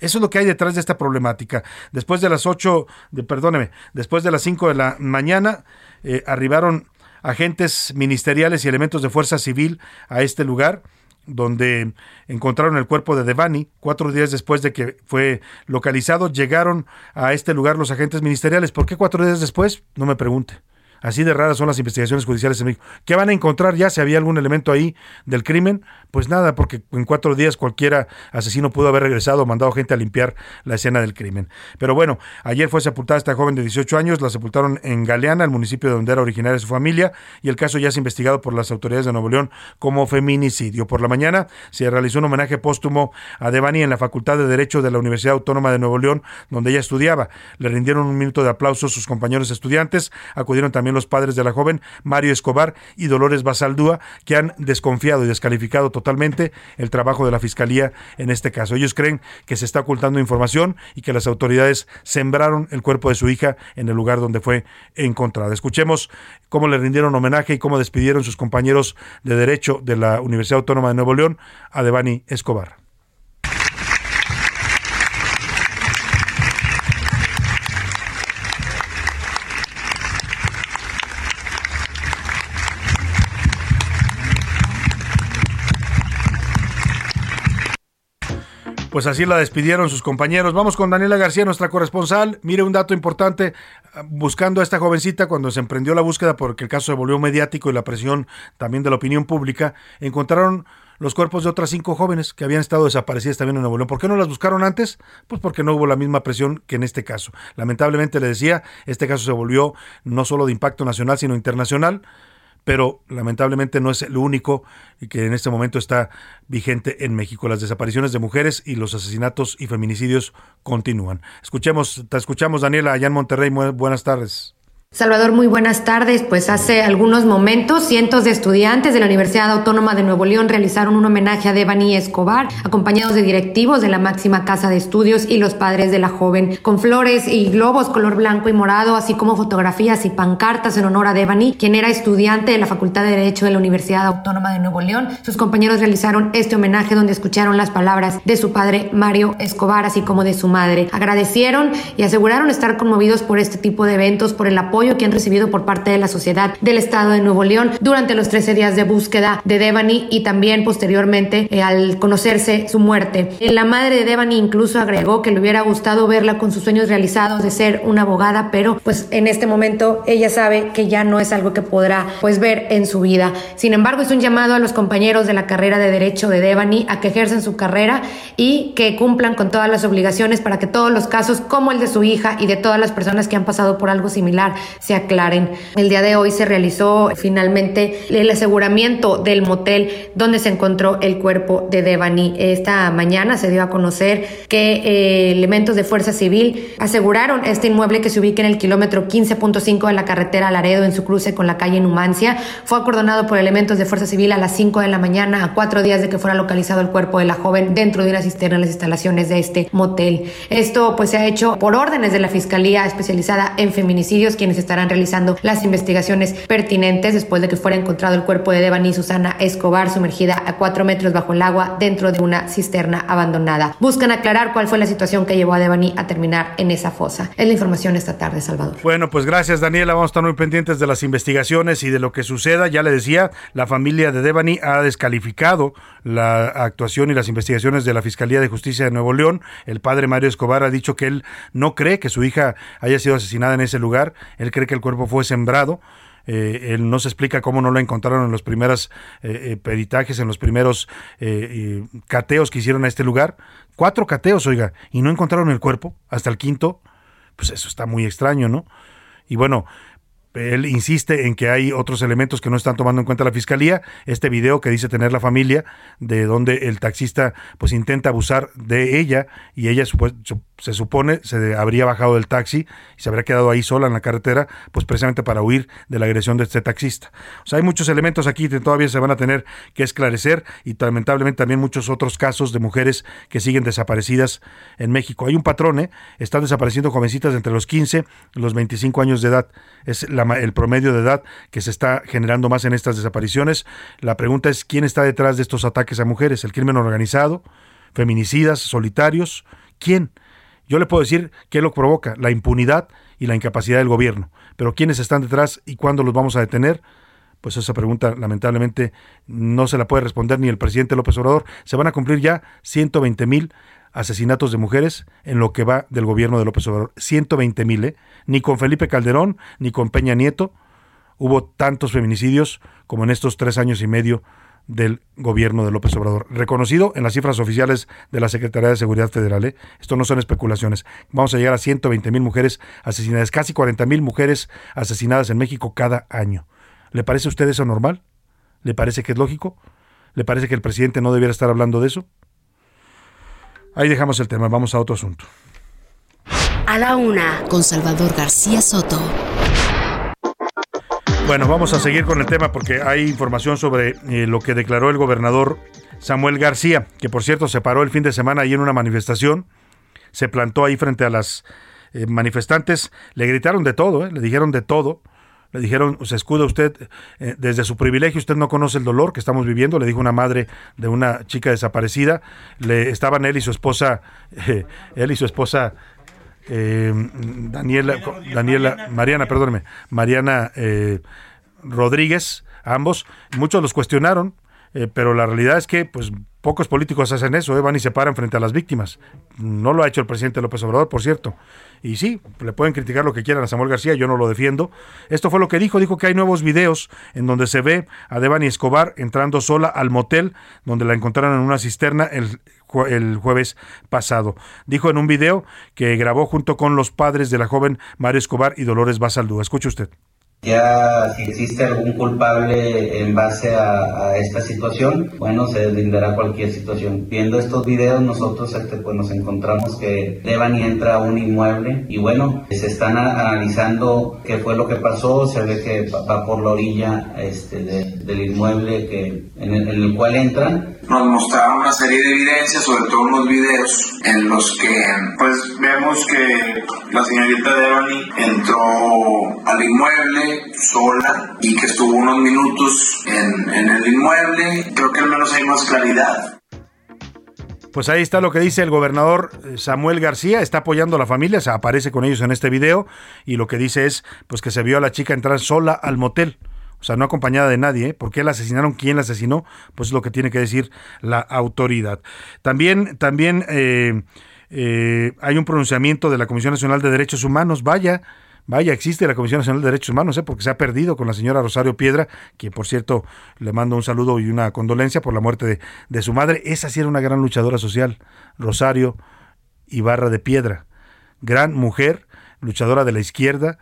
Eso es lo que hay detrás de esta problemática. Después de las 8, de, perdóneme, después de las 5 de la mañana, eh, arribaron agentes ministeriales y elementos de fuerza civil a este lugar donde encontraron el cuerpo de Devani. Cuatro días después de que fue localizado, llegaron a este lugar los agentes ministeriales. ¿Por qué cuatro días después? No me pregunte. Así de raras son las investigaciones judiciales en México. ¿Qué van a encontrar ya si había algún elemento ahí del crimen? Pues nada, porque en cuatro días cualquiera asesino pudo haber regresado o mandado gente a limpiar la escena del crimen. Pero bueno, ayer fue sepultada esta joven de 18 años, la sepultaron en Galeana, el municipio de donde era originaria su familia, y el caso ya es investigado por las autoridades de Nuevo León como feminicidio. Por la mañana se realizó un homenaje póstumo a Devani en la Facultad de Derecho de la Universidad Autónoma de Nuevo León, donde ella estudiaba. Le rindieron un minuto de aplauso sus compañeros estudiantes, acudieron también los padres de la joven, Mario Escobar y Dolores Basaldúa, que han desconfiado y descalificado totalmente el trabajo de la Fiscalía en este caso. Ellos creen que se está ocultando información y que las autoridades sembraron el cuerpo de su hija en el lugar donde fue encontrada. Escuchemos cómo le rindieron homenaje y cómo despidieron sus compañeros de Derecho de la Universidad Autónoma de Nuevo León a Devani Escobar. Pues así la despidieron sus compañeros. Vamos con Daniela García, nuestra corresponsal. Mire un dato importante, buscando a esta jovencita cuando se emprendió la búsqueda porque el caso se volvió mediático y la presión también de la opinión pública, encontraron los cuerpos de otras cinco jóvenes que habían estado desaparecidas también en Nuevo León. ¿Por qué no las buscaron antes? Pues porque no hubo la misma presión que en este caso. Lamentablemente le decía, este caso se volvió no solo de impacto nacional, sino internacional pero lamentablemente no es el único que en este momento está vigente en México. Las desapariciones de mujeres y los asesinatos y feminicidios continúan. Escuchemos, te escuchamos Daniela allá en Monterrey. Buenas tardes. Salvador, muy buenas tardes. Pues hace algunos momentos, cientos de estudiantes de la Universidad Autónoma de Nuevo León realizaron un homenaje a Devani Escobar, acompañados de directivos de la máxima casa de estudios y los padres de la joven, con flores y globos color blanco y morado, así como fotografías y pancartas en honor a Devani, quien era estudiante de la Facultad de Derecho de la Universidad Autónoma de Nuevo León. Sus compañeros realizaron este homenaje donde escucharon las palabras de su padre Mario Escobar, así como de su madre. Agradecieron y aseguraron estar conmovidos por este tipo de eventos, por el apoyo que han recibido por parte de la sociedad del Estado de Nuevo León durante los 13 días de búsqueda de Devani y también posteriormente eh, al conocerse su muerte. La madre de Devani incluso agregó que le hubiera gustado verla con sus sueños realizados de ser una abogada, pero pues en este momento ella sabe que ya no es algo que podrá pues ver en su vida. Sin embargo, es un llamado a los compañeros de la carrera de Derecho de Devani a que ejercen su carrera y que cumplan con todas las obligaciones para que todos los casos como el de su hija y de todas las personas que han pasado por algo similar se aclaren. El día de hoy se realizó finalmente el aseguramiento del motel donde se encontró el cuerpo de Devani. Esta mañana se dio a conocer que eh, elementos de Fuerza Civil aseguraron este inmueble que se ubica en el kilómetro 15.5 de la carretera Laredo en su cruce con la calle Numancia. Fue acordonado por elementos de Fuerza Civil a las 5 de la mañana, a cuatro días de que fuera localizado el cuerpo de la joven dentro de una cisterna en las instalaciones de este motel. Esto pues se ha hecho por órdenes de la Fiscalía especializada en feminicidios, quienes estarán realizando las investigaciones pertinentes después de que fuera encontrado el cuerpo de Devani Susana Escobar sumergida a cuatro metros bajo el agua dentro de una cisterna abandonada. Buscan aclarar cuál fue la situación que llevó a Devani a terminar en esa fosa. Es la información esta tarde, Salvador. Bueno, pues gracias Daniela. Vamos a estar muy pendientes de las investigaciones y de lo que suceda. Ya le decía, la familia de Devani ha descalificado la actuación y las investigaciones de la Fiscalía de Justicia de Nuevo León. El padre Mario Escobar ha dicho que él no cree que su hija haya sido asesinada en ese lugar. Él cree que el cuerpo fue sembrado Eh, él no se explica cómo no lo encontraron en los primeros eh, peritajes, en los primeros cateos que hicieron a este lugar. Cuatro cateos, oiga, y no encontraron el cuerpo hasta el quinto. Pues eso está muy extraño, ¿no? Y bueno, él insiste en que hay otros elementos que no están tomando en cuenta la fiscalía. Este video que dice tener la familia, de donde el taxista pues intenta abusar de ella y ella se supone se habría bajado del taxi y se habría quedado ahí sola en la carretera, pues precisamente para huir de la agresión de este taxista. O sea, hay muchos elementos aquí que todavía se van a tener que esclarecer y lamentablemente también muchos otros casos de mujeres que siguen desaparecidas en México. Hay un patrón, ¿eh? están desapareciendo jovencitas entre los 15 y los 25 años de edad. Es la el promedio de edad que se está generando más en estas desapariciones. La pregunta es, ¿quién está detrás de estos ataques a mujeres? ¿El crimen organizado? ¿Feminicidas? ¿Solitarios? ¿Quién? Yo le puedo decir qué lo provoca, la impunidad y la incapacidad del gobierno. Pero ¿quiénes están detrás y cuándo los vamos a detener? Pues esa pregunta lamentablemente no se la puede responder ni el presidente López Obrador. Se van a cumplir ya 120 mil asesinatos de mujeres en lo que va del gobierno de López Obrador. 120 mil, ¿eh? Ni con Felipe Calderón, ni con Peña Nieto hubo tantos feminicidios como en estos tres años y medio del gobierno de López Obrador. Reconocido en las cifras oficiales de la Secretaría de Seguridad Federal. ¿eh? Esto no son especulaciones. Vamos a llegar a 120 mil mujeres asesinadas, casi 40 mil mujeres asesinadas en México cada año. ¿Le parece a usted eso normal? ¿Le parece que es lógico? ¿Le parece que el presidente no debiera estar hablando de eso? Ahí dejamos el tema, vamos a otro asunto. A la una, con Salvador García Soto. Bueno, vamos a seguir con el tema porque hay información sobre eh, lo que declaró el gobernador Samuel García, que por cierto se paró el fin de semana ahí en una manifestación, se plantó ahí frente a las eh, manifestantes, le gritaron de todo, eh, le dijeron de todo, le dijeron, se escuda usted, desde su privilegio usted no conoce el dolor que estamos viviendo, le dijo una madre de una chica desaparecida, le estaban él y su esposa, él y su esposa eh, Daniela, Daniela, Mariana, perdóneme, Mariana Rodríguez, ambos, muchos los cuestionaron, pero la realidad es que pues pocos políticos hacen eso, van y se paran frente a las víctimas. No lo ha hecho el presidente López Obrador, por cierto. Y sí, le pueden criticar lo que quieran a Samuel García, yo no lo defiendo. Esto fue lo que dijo, dijo que hay nuevos videos en donde se ve a Devani Escobar entrando sola al motel donde la encontraron en una cisterna el, el jueves pasado. Dijo en un video que grabó junto con los padres de la joven Mario Escobar y Dolores Basaldúa. Escuche usted. Ya si existe algún culpable en base a, esta situación, bueno, se deslindará cualquier situación. Viendo estos videos, nosotros este, pues, nos encontramos que Devani entra a un inmueble y bueno, se están analizando qué fue lo que pasó, se ve que va por la orilla este, del inmueble que, en el cual entran nos mostraba una serie de evidencias, sobre todo unos videos en los que pues vemos que la señorita Devani entró al inmueble sola y que estuvo unos minutos en, en el inmueble. Creo que al menos hay más claridad. Pues ahí está lo que dice el gobernador eh, Samuel García, está apoyando a la familia, se aparece con ellos en este video y lo que dice es pues que se vio a la chica entrar sola al motel o sea, no acompañada de nadie. ¿eh? ¿Por qué la asesinaron? ¿Quién la asesinó? Pues es lo que tiene que decir la autoridad. También, también eh, eh, hay un pronunciamiento de la Comisión Nacional de Derechos Humanos. Vaya, Vaya, existe la Comisión Nacional de Derechos Humanos, ¿eh? porque se ha perdido con la señora Rosario Piedra, que por cierto le mando un saludo y una condolencia por la muerte de, de su madre. Esa sí era una gran luchadora social, Rosario Ibarra de Piedra. Gran mujer, luchadora de la izquierda,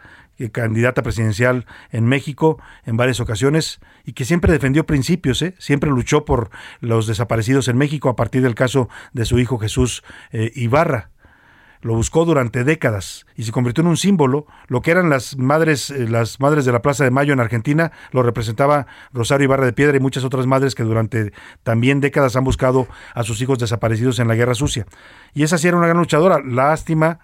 candidata presidencial en México en varias ocasiones y que siempre defendió principios, ¿eh? siempre luchó por los desaparecidos en México a partir del caso de su hijo Jesús eh, Ibarra. Lo buscó durante décadas y se convirtió en un símbolo. Lo que eran las madres, eh, las madres de la Plaza de Mayo en Argentina, lo representaba Rosario Ibarra de Piedra y muchas otras madres que durante también décadas han buscado a sus hijos desaparecidos en la Guerra Sucia. Y esa sí era una gran luchadora. Lástima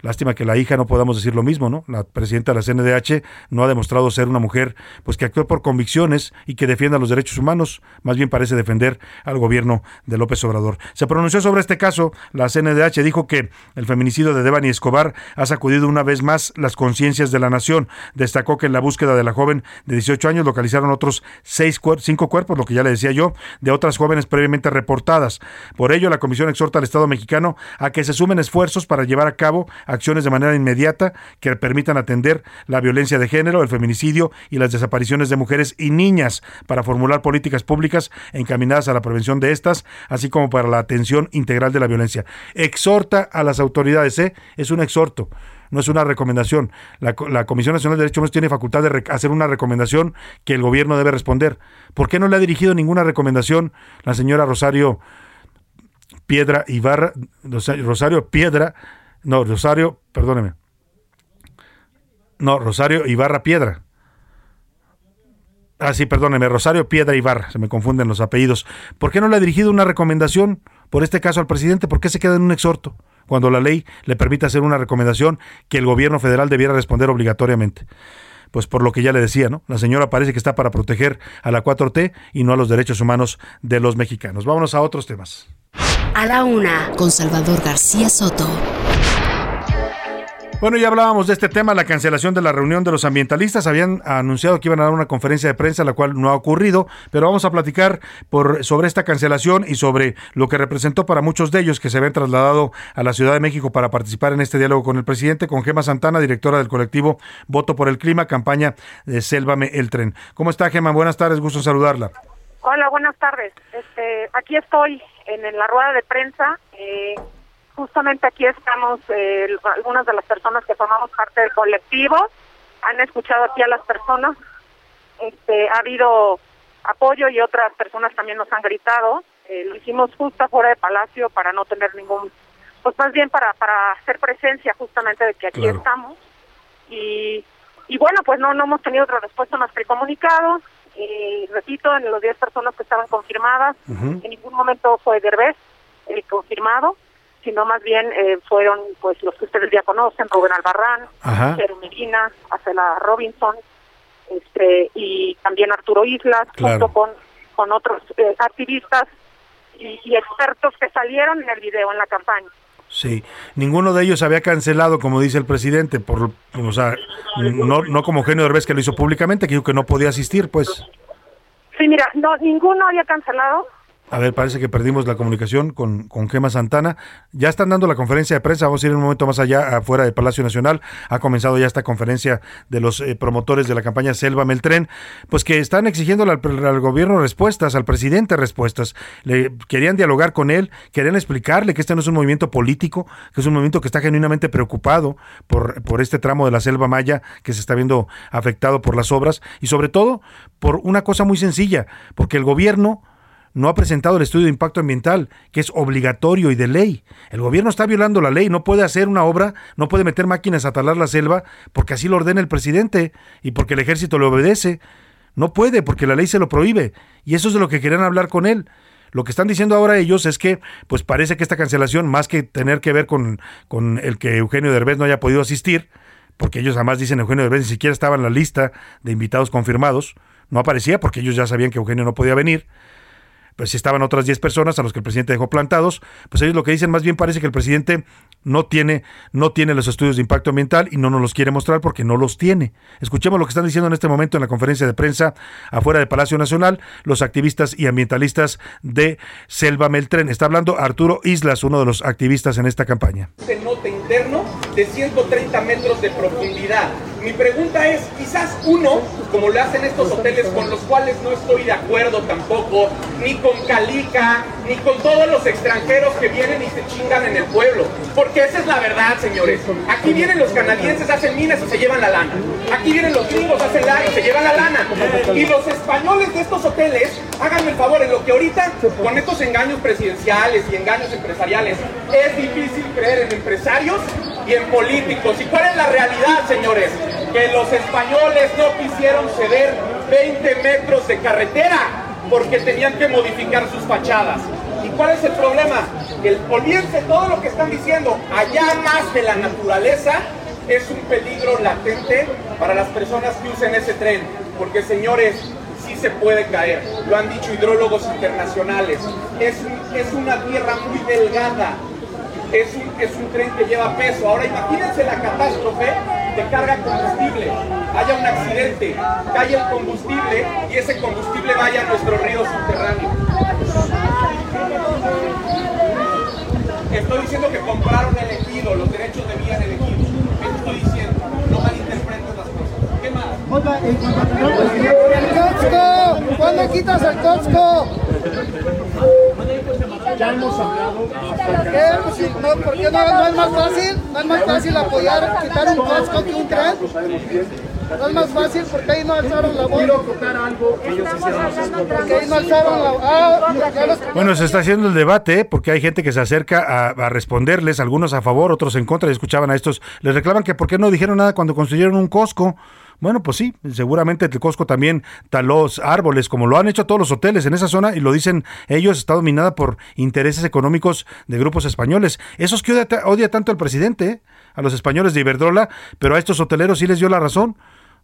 Lástima que la hija no podamos decir lo mismo, ¿no? La presidenta de la CNDH no ha demostrado ser una mujer pues que actúe por convicciones y que defienda los derechos humanos, más bien parece defender al gobierno de López Obrador. Se pronunció sobre este caso, la CNDH dijo que el feminicidio de Devani Escobar ha sacudido una vez más las conciencias de la nación. Destacó que en la búsqueda de la joven de 18 años localizaron otros seis cinco cuerpos, lo que ya le decía yo, de otras jóvenes previamente reportadas. Por ello, la comisión exhorta al Estado mexicano a que se sumen esfuerzos para llevar a cabo acciones de manera inmediata que permitan atender la violencia de género, el feminicidio y las desapariciones de mujeres y niñas para formular políticas públicas encaminadas a la prevención de estas, así como para la atención integral de la violencia. Exhorta a las autoridades, ¿eh? es un exhorto no es una recomendación. La, la, Comisión Nacional de Derechos Humanos tiene facultad de hacer una recomendación que el gobierno debe responder. ¿Por qué no le ha dirigido ninguna recomendación la señora Rosario Piedra Ibarra, Rosario Piedra, no, Rosario, perdóneme. No, Rosario Ibarra Piedra. Ah, sí, perdóneme, Rosario Piedra Ibarra, se me confunden los apellidos. ¿Por qué no le ha dirigido una recomendación por este caso al presidente? ¿Por qué se queda en un exhorto? cuando la ley le permite hacer una recomendación que el gobierno federal debiera responder obligatoriamente. Pues por lo que ya le decía, ¿no? La señora parece que está para proteger a la 4T y no a los derechos humanos de los mexicanos. Vámonos a otros temas. A la una, con Salvador García Soto. Bueno, ya hablábamos de este tema, la cancelación de la reunión de los ambientalistas. Habían anunciado que iban a dar una conferencia de prensa, la cual no ha ocurrido, pero vamos a platicar por, sobre esta cancelación y sobre lo que representó para muchos de ellos que se habían trasladado a la Ciudad de México para participar en este diálogo con el presidente, con Gema Santana, directora del colectivo Voto por el Clima, campaña de Sélvame el Tren. ¿Cómo está, Gema? Buenas tardes, gusto en saludarla. Hola, buenas tardes. Este, aquí estoy en, en la rueda de prensa. Eh, justamente aquí estamos eh, algunas de las personas que formamos parte del colectivo han escuchado aquí a las personas. Este ha habido apoyo y otras personas también nos han gritado. Eh, lo hicimos justo fuera de Palacio para no tener ningún pues más bien para para hacer presencia justamente de que aquí estamos. Y y bueno pues no no hemos tenido otra respuesta más que comunicado y repito en los 10 personas que estaban confirmadas en ningún momento fue Derbez el confirmado sino más bien eh, fueron pues los que ustedes ya conocen, Rubén Albarrán, Pedro Medina, Acela Robinson, este y también Arturo Islas, junto con, con otros eh, activistas y, y, expertos que salieron en el video, en la campaña. Sí, ninguno de ellos había cancelado, como dice el presidente, por, o sea, no, no como Eugenio Derbez que lo hizo públicamente, que dijo que no podía asistir, pues. Sí, mira, no, ninguno había cancelado, a ver, parece que perdimos la comunicación con, con Gema Santana. Ya están dando la conferencia de prensa, vamos a ir un momento más allá, afuera del Palacio Nacional. Ha comenzado ya esta conferencia de los eh, promotores de la campaña Selva Meltren, pues que están exigiendo al, al, gobierno respuestas, al presidente respuestas. Le querían dialogar con él, querían explicarle que este no es un movimiento político, que es un movimiento que está genuinamente preocupado por, por este tramo de la selva maya que se está viendo afectado por las obras y sobre todo por una cosa muy sencilla, porque el gobierno no ha presentado el estudio de impacto ambiental, que es obligatorio y de ley. El gobierno está violando la ley, no puede hacer una obra, no puede meter máquinas a talar la selva, porque así lo ordena el presidente y porque el ejército le obedece. No puede, porque la ley se lo prohíbe. Y eso es de lo que querían hablar con él. Lo que están diciendo ahora ellos es que, pues parece que esta cancelación, más que tener que ver con, con el que Eugenio Derbez no haya podido asistir, porque ellos además dicen Eugenio Derbez ni siquiera estaba en la lista de invitados confirmados, no aparecía porque ellos ya sabían que Eugenio no podía venir, pues estaban otras 10 personas a los que el presidente dejó plantados, pues ellos lo que dicen más bien parece que el presidente no tiene, no tiene los estudios de impacto ambiental y no nos los quiere mostrar porque no los tiene. Escuchemos lo que están diciendo en este momento en la conferencia de prensa afuera del Palacio Nacional los activistas y ambientalistas de Selva Meltren. Está hablando Arturo Islas, uno de los activistas en esta campaña. Cenote interno de 130 metros de profundidad. Mi pregunta es, quizás uno, como lo hacen estos hoteles con los cuales no estoy de acuerdo tampoco, ni con Calica, ni con todos los extranjeros que vienen y se chingan en el pueblo. Porque esa es la verdad, señores. Aquí vienen los canadienses, hacen minas y se llevan la lana. Aquí vienen los gringos, hacen la y se llevan la lana. Y los españoles de estos hoteles, háganme el favor, en lo que ahorita, con estos engaños presidenciales y engaños empresariales, es difícil creer en empresarios y en políticos. ¿Y cuál es la realidad, señores? Que los españoles no quisieron ceder 20 metros de carretera porque tenían que modificar sus fachadas. ¿Y cuál es el problema? Que olvídense todo lo que están diciendo. Allá más de la naturaleza es un peligro latente para las personas que usen ese tren. Porque señores, sí se puede caer. Lo han dicho hidrólogos internacionales. Es, es una tierra muy delgada es es un tren que lleva peso. Ahora imagínense la catástrofe de carga combustible. Haya un accidente, cae el combustible y ese combustible vaya a nuestro río subterráneo. Estoy diciendo que compraron el elegido, los derechos debían elegidos. Estoy diciendo, ¡El Costco! ¿Cuándo quitas el Costco? Ya hemos hablado. ¿Por qué? No, ¿por qué no, no es más fácil? ¿No es más fácil apoyar, quitar un Costco que un tren? No es más fácil porque ahí no alzaron la voz. Quiero tocar algo ellos. Porque ahí no alzaron la. Ah, los Bueno, se está haciendo el debate ¿eh? porque hay gente que se acerca a, a responderles, algunos a favor, otros en contra, y escuchaban a estos, les reclaman que por qué no dijeron nada cuando construyeron un Costco. Bueno, pues sí, seguramente el Costco también taló árboles, como lo han hecho todos los hoteles en esa zona, y lo dicen ellos, está dominada por intereses económicos de grupos españoles. Esos que odia, tanto el presidente, ¿eh? a los españoles de Iberdrola, pero a estos hoteleros sí les dio la razón.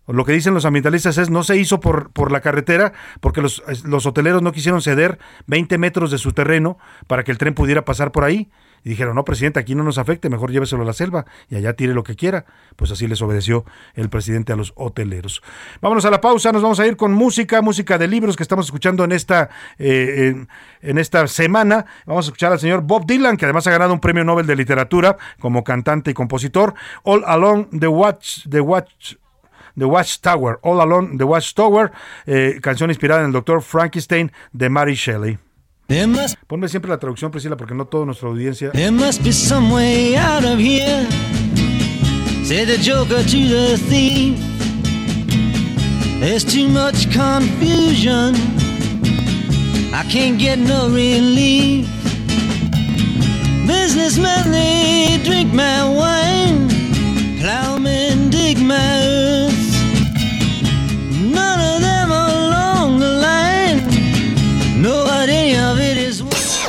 Lo que dicen los ambientalistas es no se hizo por, por la carretera porque los, los hoteleros no quisieron ceder 20 metros de su terreno para que el tren pudiera pasar por ahí. Y dijeron, no, presidente, aquí no nos afecte, mejor lléveselo a la selva y allá tire lo que quiera. Pues así les obedeció el presidente a los hoteleros. Vámonos a la pausa, nos vamos a ir con música, música de libros que estamos escuchando en esta, eh, en, esta semana. Vamos a escuchar al señor Bob Dylan, que además ha ganado un premio Nobel de Literatura como cantante y compositor. All Along the Watch, the Watch The Watchtower, All Alone The Watchtower, eh, canción inspirada en el Doctor Frankenstein de Mary Shelley. Ponme siempre la traducción, Priscila, porque no toda nuestra audiencia. There must be some way out of here. Said the joker to the thief. There's too much confusion. I can't get no relief. Businessmen, they drink my wine. Plowmen dig my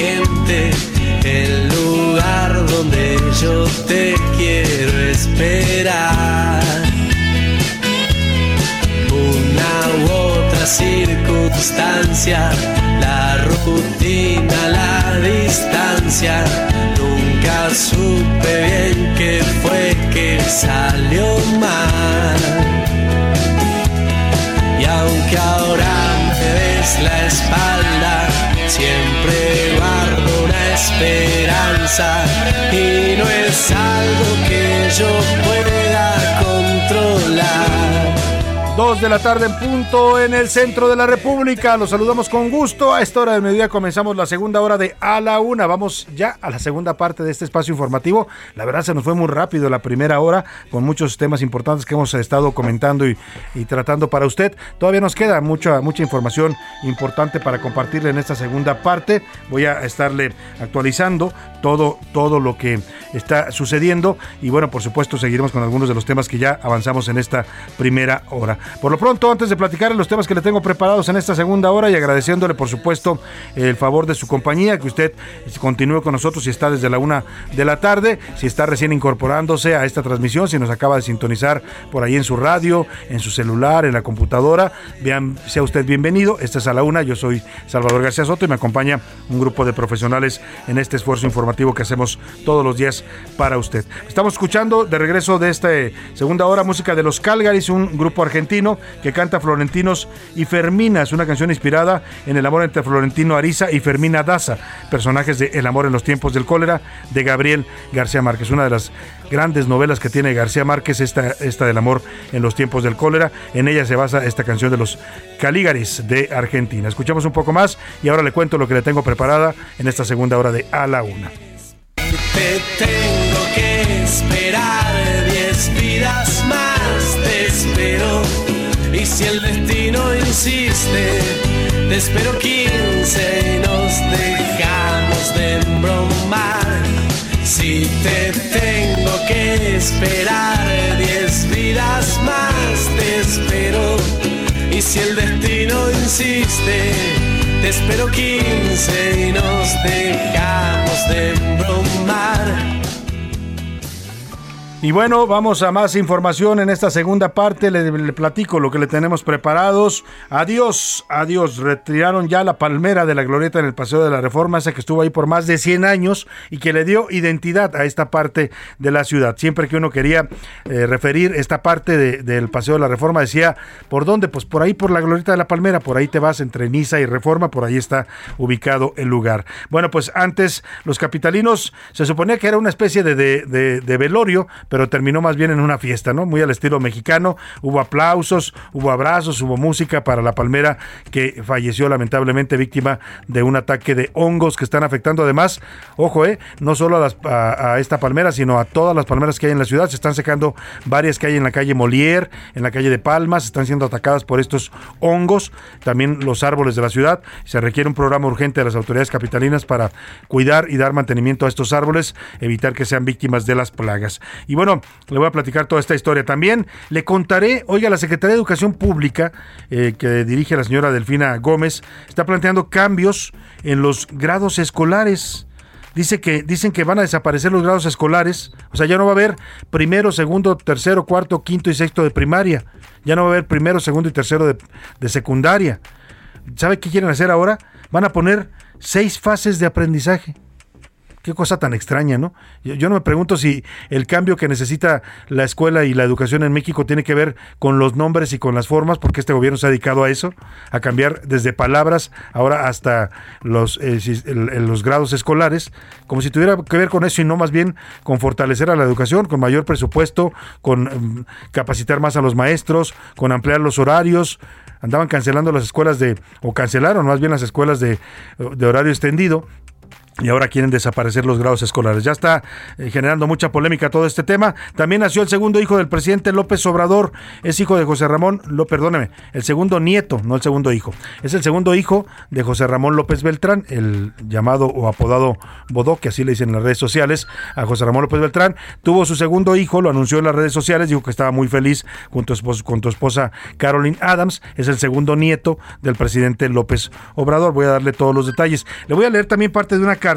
El lugar donde yo te quiero esperar. Una u otra circunstancia, la rutina, la distancia, nunca supe bien qué fue que salió mal. Y aunque ahora me des la espalda, Y no es algo que yo pueda controlar. Dos de la tarde en punto en el centro de la República. Los saludamos con gusto. A esta hora del mediodía comenzamos la segunda hora de A la Una. Vamos ya a la segunda parte de este espacio informativo. La verdad se nos fue muy rápido la primera hora con muchos temas importantes que hemos estado comentando y, y tratando para usted. Todavía nos queda mucha, mucha información importante para compartirle en esta segunda parte. Voy a estarle actualizando todo, todo lo que está sucediendo y bueno, por supuesto seguiremos con algunos de los temas que ya avanzamos en esta primera hora. Por lo pronto, antes de platicar los temas que le tengo preparados en esta segunda hora y agradeciéndole, por supuesto, el favor de su compañía, que usted continúe con nosotros si está desde la una de la tarde, si está recién incorporándose a esta transmisión, si nos acaba de sintonizar por ahí en su radio, en su celular, en la computadora, vean, sea usted bienvenido. Esta es a la una, yo soy Salvador García Soto y me acompaña un grupo de profesionales en este esfuerzo informativo que hacemos todos los días para usted. Estamos escuchando de regreso de esta segunda hora música de los Calgaris, un grupo argentino que canta Y Fermina. Es una canción inspirada en el amor entre Florentino Ariza y Fermina Daza, personajes de El amor en los tiempos del cólera de Gabriel García Márquez. Una de las grandes novelas que tiene García Márquez, esta, esta del amor en los tiempos del cólera. En ella se basa esta canción de los Caligaris de Argentina. Escuchamos un poco más y ahora le cuento lo que le tengo preparada en esta segunda hora de A la Una. Y si el destino insiste, te espero quince y nos dejamos de embromar. Si te tengo que esperar diez vidas más, te espero. Y si el destino insiste, Te espero 15 y nos dejamos de embromar. Y bueno, vamos a más información en esta segunda parte. Le, platico lo que le tenemos preparados. Adiós, adiós. Retiraron ya la palmera de la glorieta en el Paseo de la Reforma, esa que estuvo ahí por más de 100 años y que le dio identidad a esta parte de la ciudad. Siempre que uno quería eh, referir esta parte de, del Paseo de la Reforma, decía, ¿por dónde? Pues por ahí, por la glorieta de la palmera. Por ahí te vas entre Niza y Reforma, por ahí está ubicado el lugar. Bueno, pues antes los capitalinos se suponía que era una especie de, de, de velorio pero terminó más bien en una fiesta, ¿no? Muy al estilo mexicano. Hubo aplausos, hubo abrazos, hubo música para la palmera que falleció lamentablemente víctima de un ataque de hongos que están afectando además, ojo, eh, no solo a, las, a, a, esta palmera, sino a todas las palmeras que hay en la ciudad. Se están secando varias que hay en la calle Molière, en la calle de Palmas, están siendo atacadas por estos hongos, también los árboles de la ciudad. Se requiere un programa urgente de las autoridades capitalinas para cuidar y dar mantenimiento a estos árboles, evitar que sean víctimas de las plagas. Bueno, le voy a platicar toda esta historia. También le contaré, oiga, la Secretaría de Educación Pública, eh, que dirige la señora Delfina Gómez, está planteando cambios en los grados escolares. Dice que, dicen que van a desaparecer los grados escolares, o sea, ya no va a haber primero, segundo, tercero, cuarto, quinto y sexto de primaria, ya no va a haber primero, segundo y tercero de, de secundaria. ¿Sabe qué quieren hacer ahora? Van a poner seis fases de aprendizaje. Qué cosa tan extraña, ¿no? Yo, no me pregunto si el cambio que necesita la escuela y la educación en México tiene que ver con los nombres y con las formas, porque este gobierno se ha dedicado a eso, a cambiar desde palabras ahora hasta los, eh, los grados escolares, como si tuviera que ver con eso y no más bien con fortalecer a la educación, con mayor presupuesto, con um, capacitar más a los maestros, con ampliar los horarios, andaban cancelando las escuelas de, o cancelaron más bien las escuelas de, de horario extendido, y ahora quieren desaparecer los grados escolares. Ya está eh, generando mucha polémica todo este tema. También nació el segundo hijo del presidente López Obrador. Es hijo de José Ramón, lo, perdóneme, el segundo nieto, no el segundo hijo. Es el segundo hijo de José Ramón López Beltrán, el llamado o apodado Bodó, que así le dicen en las redes sociales, a José Ramón López Beltrán. Tuvo su segundo hijo, lo anunció en las redes sociales, dijo que estaba muy feliz con tu, esposa, con tu esposa Caroline Adams. Es el segundo nieto del presidente López Obrador. Voy a darle todos los detalles. Le voy a leer también parte de una carta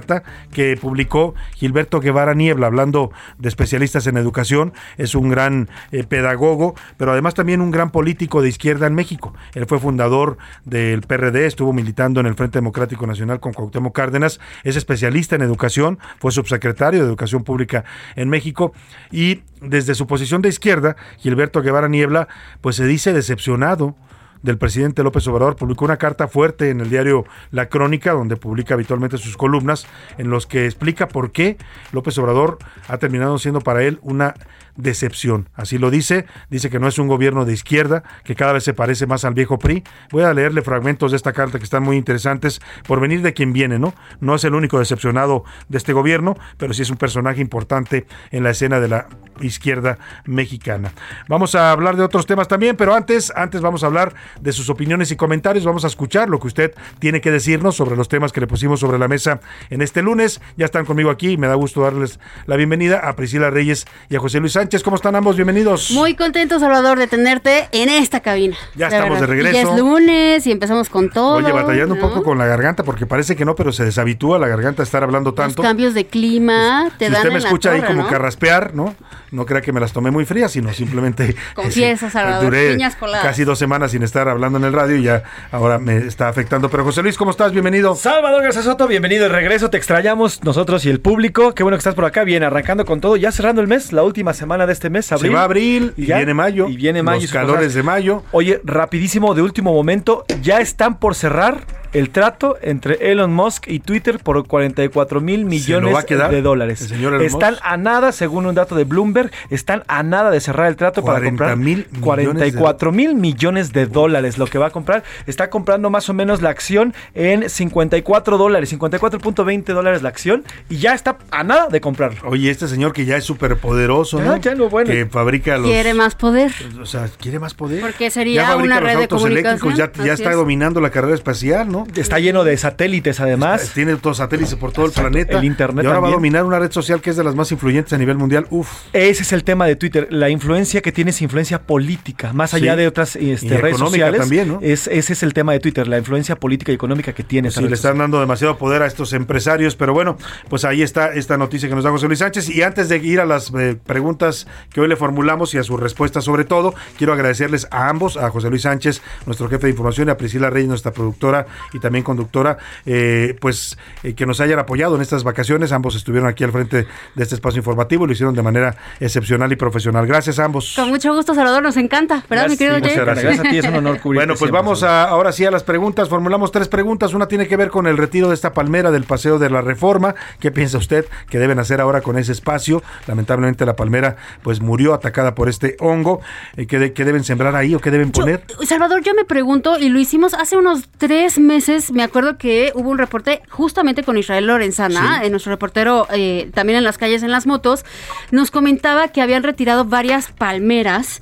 que publicó Gilberto Guevara Niebla, hablando de especialistas en educación. Es un gran eh, pedagogo, pero además también un gran político de izquierda en México. Él fue fundador del PRD, estuvo militando en el Frente Democrático Nacional con Cuauhtémoc Cárdenas, es especialista en educación, fue subsecretario de Educación Pública en México y desde su posición de izquierda, Gilberto Guevara Niebla, pues se dice decepcionado del presidente López Obrador, publicó una carta fuerte en el diario La Crónica, donde publica habitualmente sus columnas, en los que explica por qué López Obrador ha terminado siendo para él una decepción. Así lo dice, dice que no es un gobierno de izquierda, que cada vez se parece más al viejo PRI. Voy a leerle fragmentos de esta carta que están muy interesantes por venir de quien viene, ¿no? No es el único decepcionado de este gobierno, pero sí es un personaje importante en la escena de la izquierda mexicana. Vamos a hablar de otros temas también, pero antes, antes vamos a hablar de sus opiniones y comentarios, vamos a escuchar lo que usted tiene que decirnos sobre los temas que le pusimos sobre la mesa en este lunes. Ya están conmigo aquí, me da gusto darles la bienvenida a Priscila Reyes y a José Luis Sánchez. ¿Cómo están ambos? Bienvenidos. Muy contento, Salvador, de tenerte en esta cabina. Ya de estamos verdad. de regreso. Y es lunes y empezamos con todo. Oye, batallando ¿no? un poco con la garganta porque parece que no, pero se deshabitúa la garganta a estar hablando tanto. Los cambios de clima te si dan usted me escucha torre, ahí como ¿no? carraspear, ¿no? No crea que me las tomé muy frías, sino simplemente Confiesa, Salvador, duré piñas coladas. casi dos semanas sin estar hablando en el radio y ya ahora me está afectando. Pero José Luis, ¿cómo estás? Bienvenido. Salvador García Soto, bienvenido de regreso. Te extrañamos nosotros y el público. Qué bueno que estás por acá. Bien, arrancando con todo. Ya cerrando el mes, la última semana de este mes, abril. Se va abril y, ya, viene mayo. Y viene mayo. Los calores de mayo. Oye, rapidísimo, de último momento, ya están por cerrar el trato entre Elon Musk y Twitter por 44 mil millones de dólares. están Musk? a nada, según un dato de Bloomberg, están a nada de cerrar el trato para comprar mil 44 mil millones de dólares. Lo que va a comprar, está comprando más o menos la acción en 54 dólares, 54.20 dólares la acción y ya está a nada de comprarlo. Oye, este señor que ya es súper poderoso, ¿no? Ya no, bueno. Que fabrica los... Quiere más poder. O sea, quiere más poder. Porque sería ya fabrica una los red de autos comunicación. eléctricos, ya, ya está es. dominando la carrera espacial, ¿no? ¿No? Está lleno de satélites además. Está- tiene todos satélites por todo el planeta. El internet Y ahora va a dominar una red social que es de las más influyentes a nivel mundial. Uf. Ese es el tema de Twitter, la influencia que tiene es influencia política, más allá Sí. de otras este, Y redes sociales. también, ¿no? es, ese es el tema de Twitter, la influencia política y económica que tiene. esa Sí, le están dando demasiado poder a estos empresarios, pero bueno, pues ahí está esta noticia que nos da José Luis Sánchez. Y antes de ir a las eh, preguntas que hoy le formulamos y a su respuesta sobre todo, quiero agradecerles a ambos, a José Luis Sánchez, nuestro jefe de información, y a Priscila Reyes, nuestra productora y también conductora, eh, pues eh, que nos hayan apoyado en estas vacaciones. Ambos estuvieron aquí al frente de este espacio informativo y lo hicieron de manera excepcional y profesional. Gracias a ambos. Con mucho gusto, Salvador, nos encanta, ¿verdad, mi querido Muchas Jay? gracias. Bueno, pues vamos a, ahora sí a las preguntas. Formulamos tres preguntas. Una tiene que ver con el retiro de esta palmera del Paseo de la Reforma. ¿Qué piensa usted que deben hacer ahora con ese espacio? Lamentablemente la palmera pues murió atacada por este hongo. Eh, ¿qué, de- qué deben sembrar ahí o qué deben poner? Salvador, yo me pregunto, y lo hicimos hace unos tres meses, me acuerdo que hubo un reporte justamente con Israel Lorenzana, Sí. eh, nuestro reportero eh, también en las calles, en las motos, nos comentaba que habían retirado varias palmeras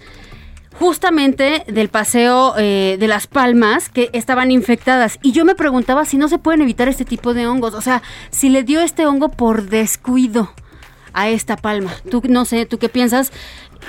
justamente del paseo eh, de las palmas que estaban infectadas y yo me preguntaba si no se pueden evitar este tipo de hongos, o sea, si le dio este hongo por descuido a esta palma. Tú no sé, ¿tú qué piensas?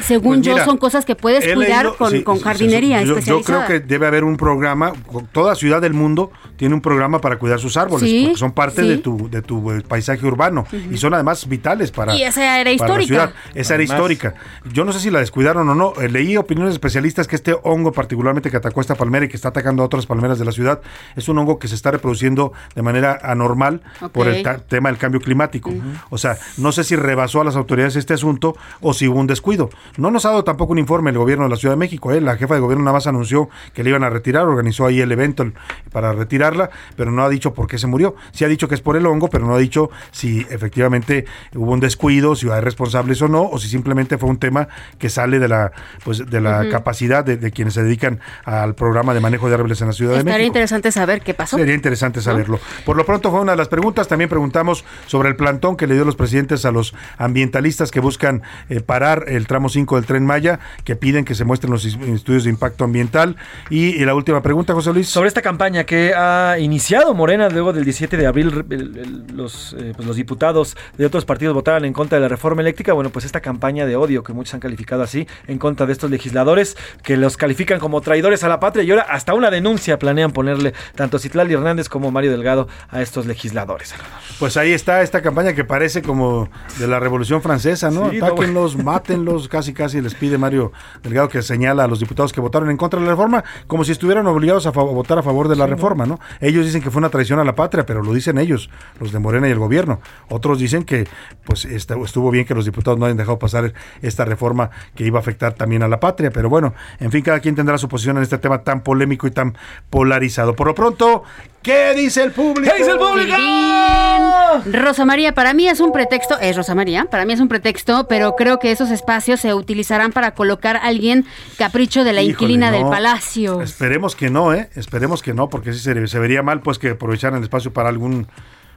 Según Pues yo mira, son cosas que puedes cuidar leído- con, sí, con sí, jardinería sí, yo, yo creo que debe haber un programa, toda ciudad del mundo tiene un programa para cuidar sus árboles, Sí, porque son parte sí. de tu, de tu eh, paisaje urbano y son además vitales para, Y esa era para la ciudad. Esa era histórica. Yo no sé si la descuidaron o no. Eh, leí opiniones de especialistas que este hongo particularmente que atacó esta palmera y que está atacando a otras palmeras de la ciudad es un hongo que se está reproduciendo de manera anormal por el tema del cambio climático. O sea, no sé si rebasó a las autoridades este asunto o si hubo un descuido. No nos ha dado tampoco un informe el gobierno de la Ciudad de México. ¿eh? La jefa de gobierno nada más anunció que le iban a retirar, organizó ahí el evento para retirarla, pero no ha dicho por qué se murió. Sí ha dicho que es por el hongo, pero no ha dicho si efectivamente hubo un descuido, si hay responsables o no, o si simplemente fue un tema que sale de la, pues, de la capacidad de, de quienes se dedican al programa de manejo de árboles en la Ciudad de México. interesante saber qué pasó. Sería interesante saberlo. Por lo pronto fue una de las preguntas. También preguntamos sobre el plantón que le dio los presidentes a los ambientalistas que buscan eh, parar el tramo 5 del tren Maya, que piden que se muestren los estudios de impacto ambiental. Y, y la última pregunta, José Luis. Sobre esta campaña que ha iniciado Morena luego del 17 de abril, el- el- los, eh, pues los diputados de otros partidos votaron en contra de la reforma eléctrica. Bueno, pues esta campaña de odio que muchos han calificado así en contra de estos legisladores que los califican como traidores a la patria y ahora hasta una denuncia planean ponerle tanto Citlali Hernández como Mario Delgado a estos legisladores. Pues ahí está esta campaña que parece como de la Revolución Francesa, ¿no? Sí, no, Atáquenlos, mátenlos, casi casi les pide Mario Delgado que señala a los diputados que votaron en contra de la reforma, como si estuvieran obligados a votar a favor de la reforma, ¿no? Ellos dicen que fue una traición a la patria, pero lo dicen ellos, los de Morena y el gobierno. Otros dicen que pues esta- estuvo bien que los diputados no hayan dejado pasar esta reforma que iba a afectar también a la patria, pero bueno, en fin, cada quien tendrá su posición en este tema tan polémico y tan polarizado. Por lo pronto, ¿qué dice el público? ¿Qué dice el público? Rosa María, para mí es un pretexto, es Rosa María, para mí es un pretexto, pero creo que esos espacios se utilizarán para colocar a alguien capricho de la Híjole, inquilina del palacio. Esperemos que no, ¿eh? Esperemos que no, porque sí se, se vería mal pues que aprovecharan el espacio para algún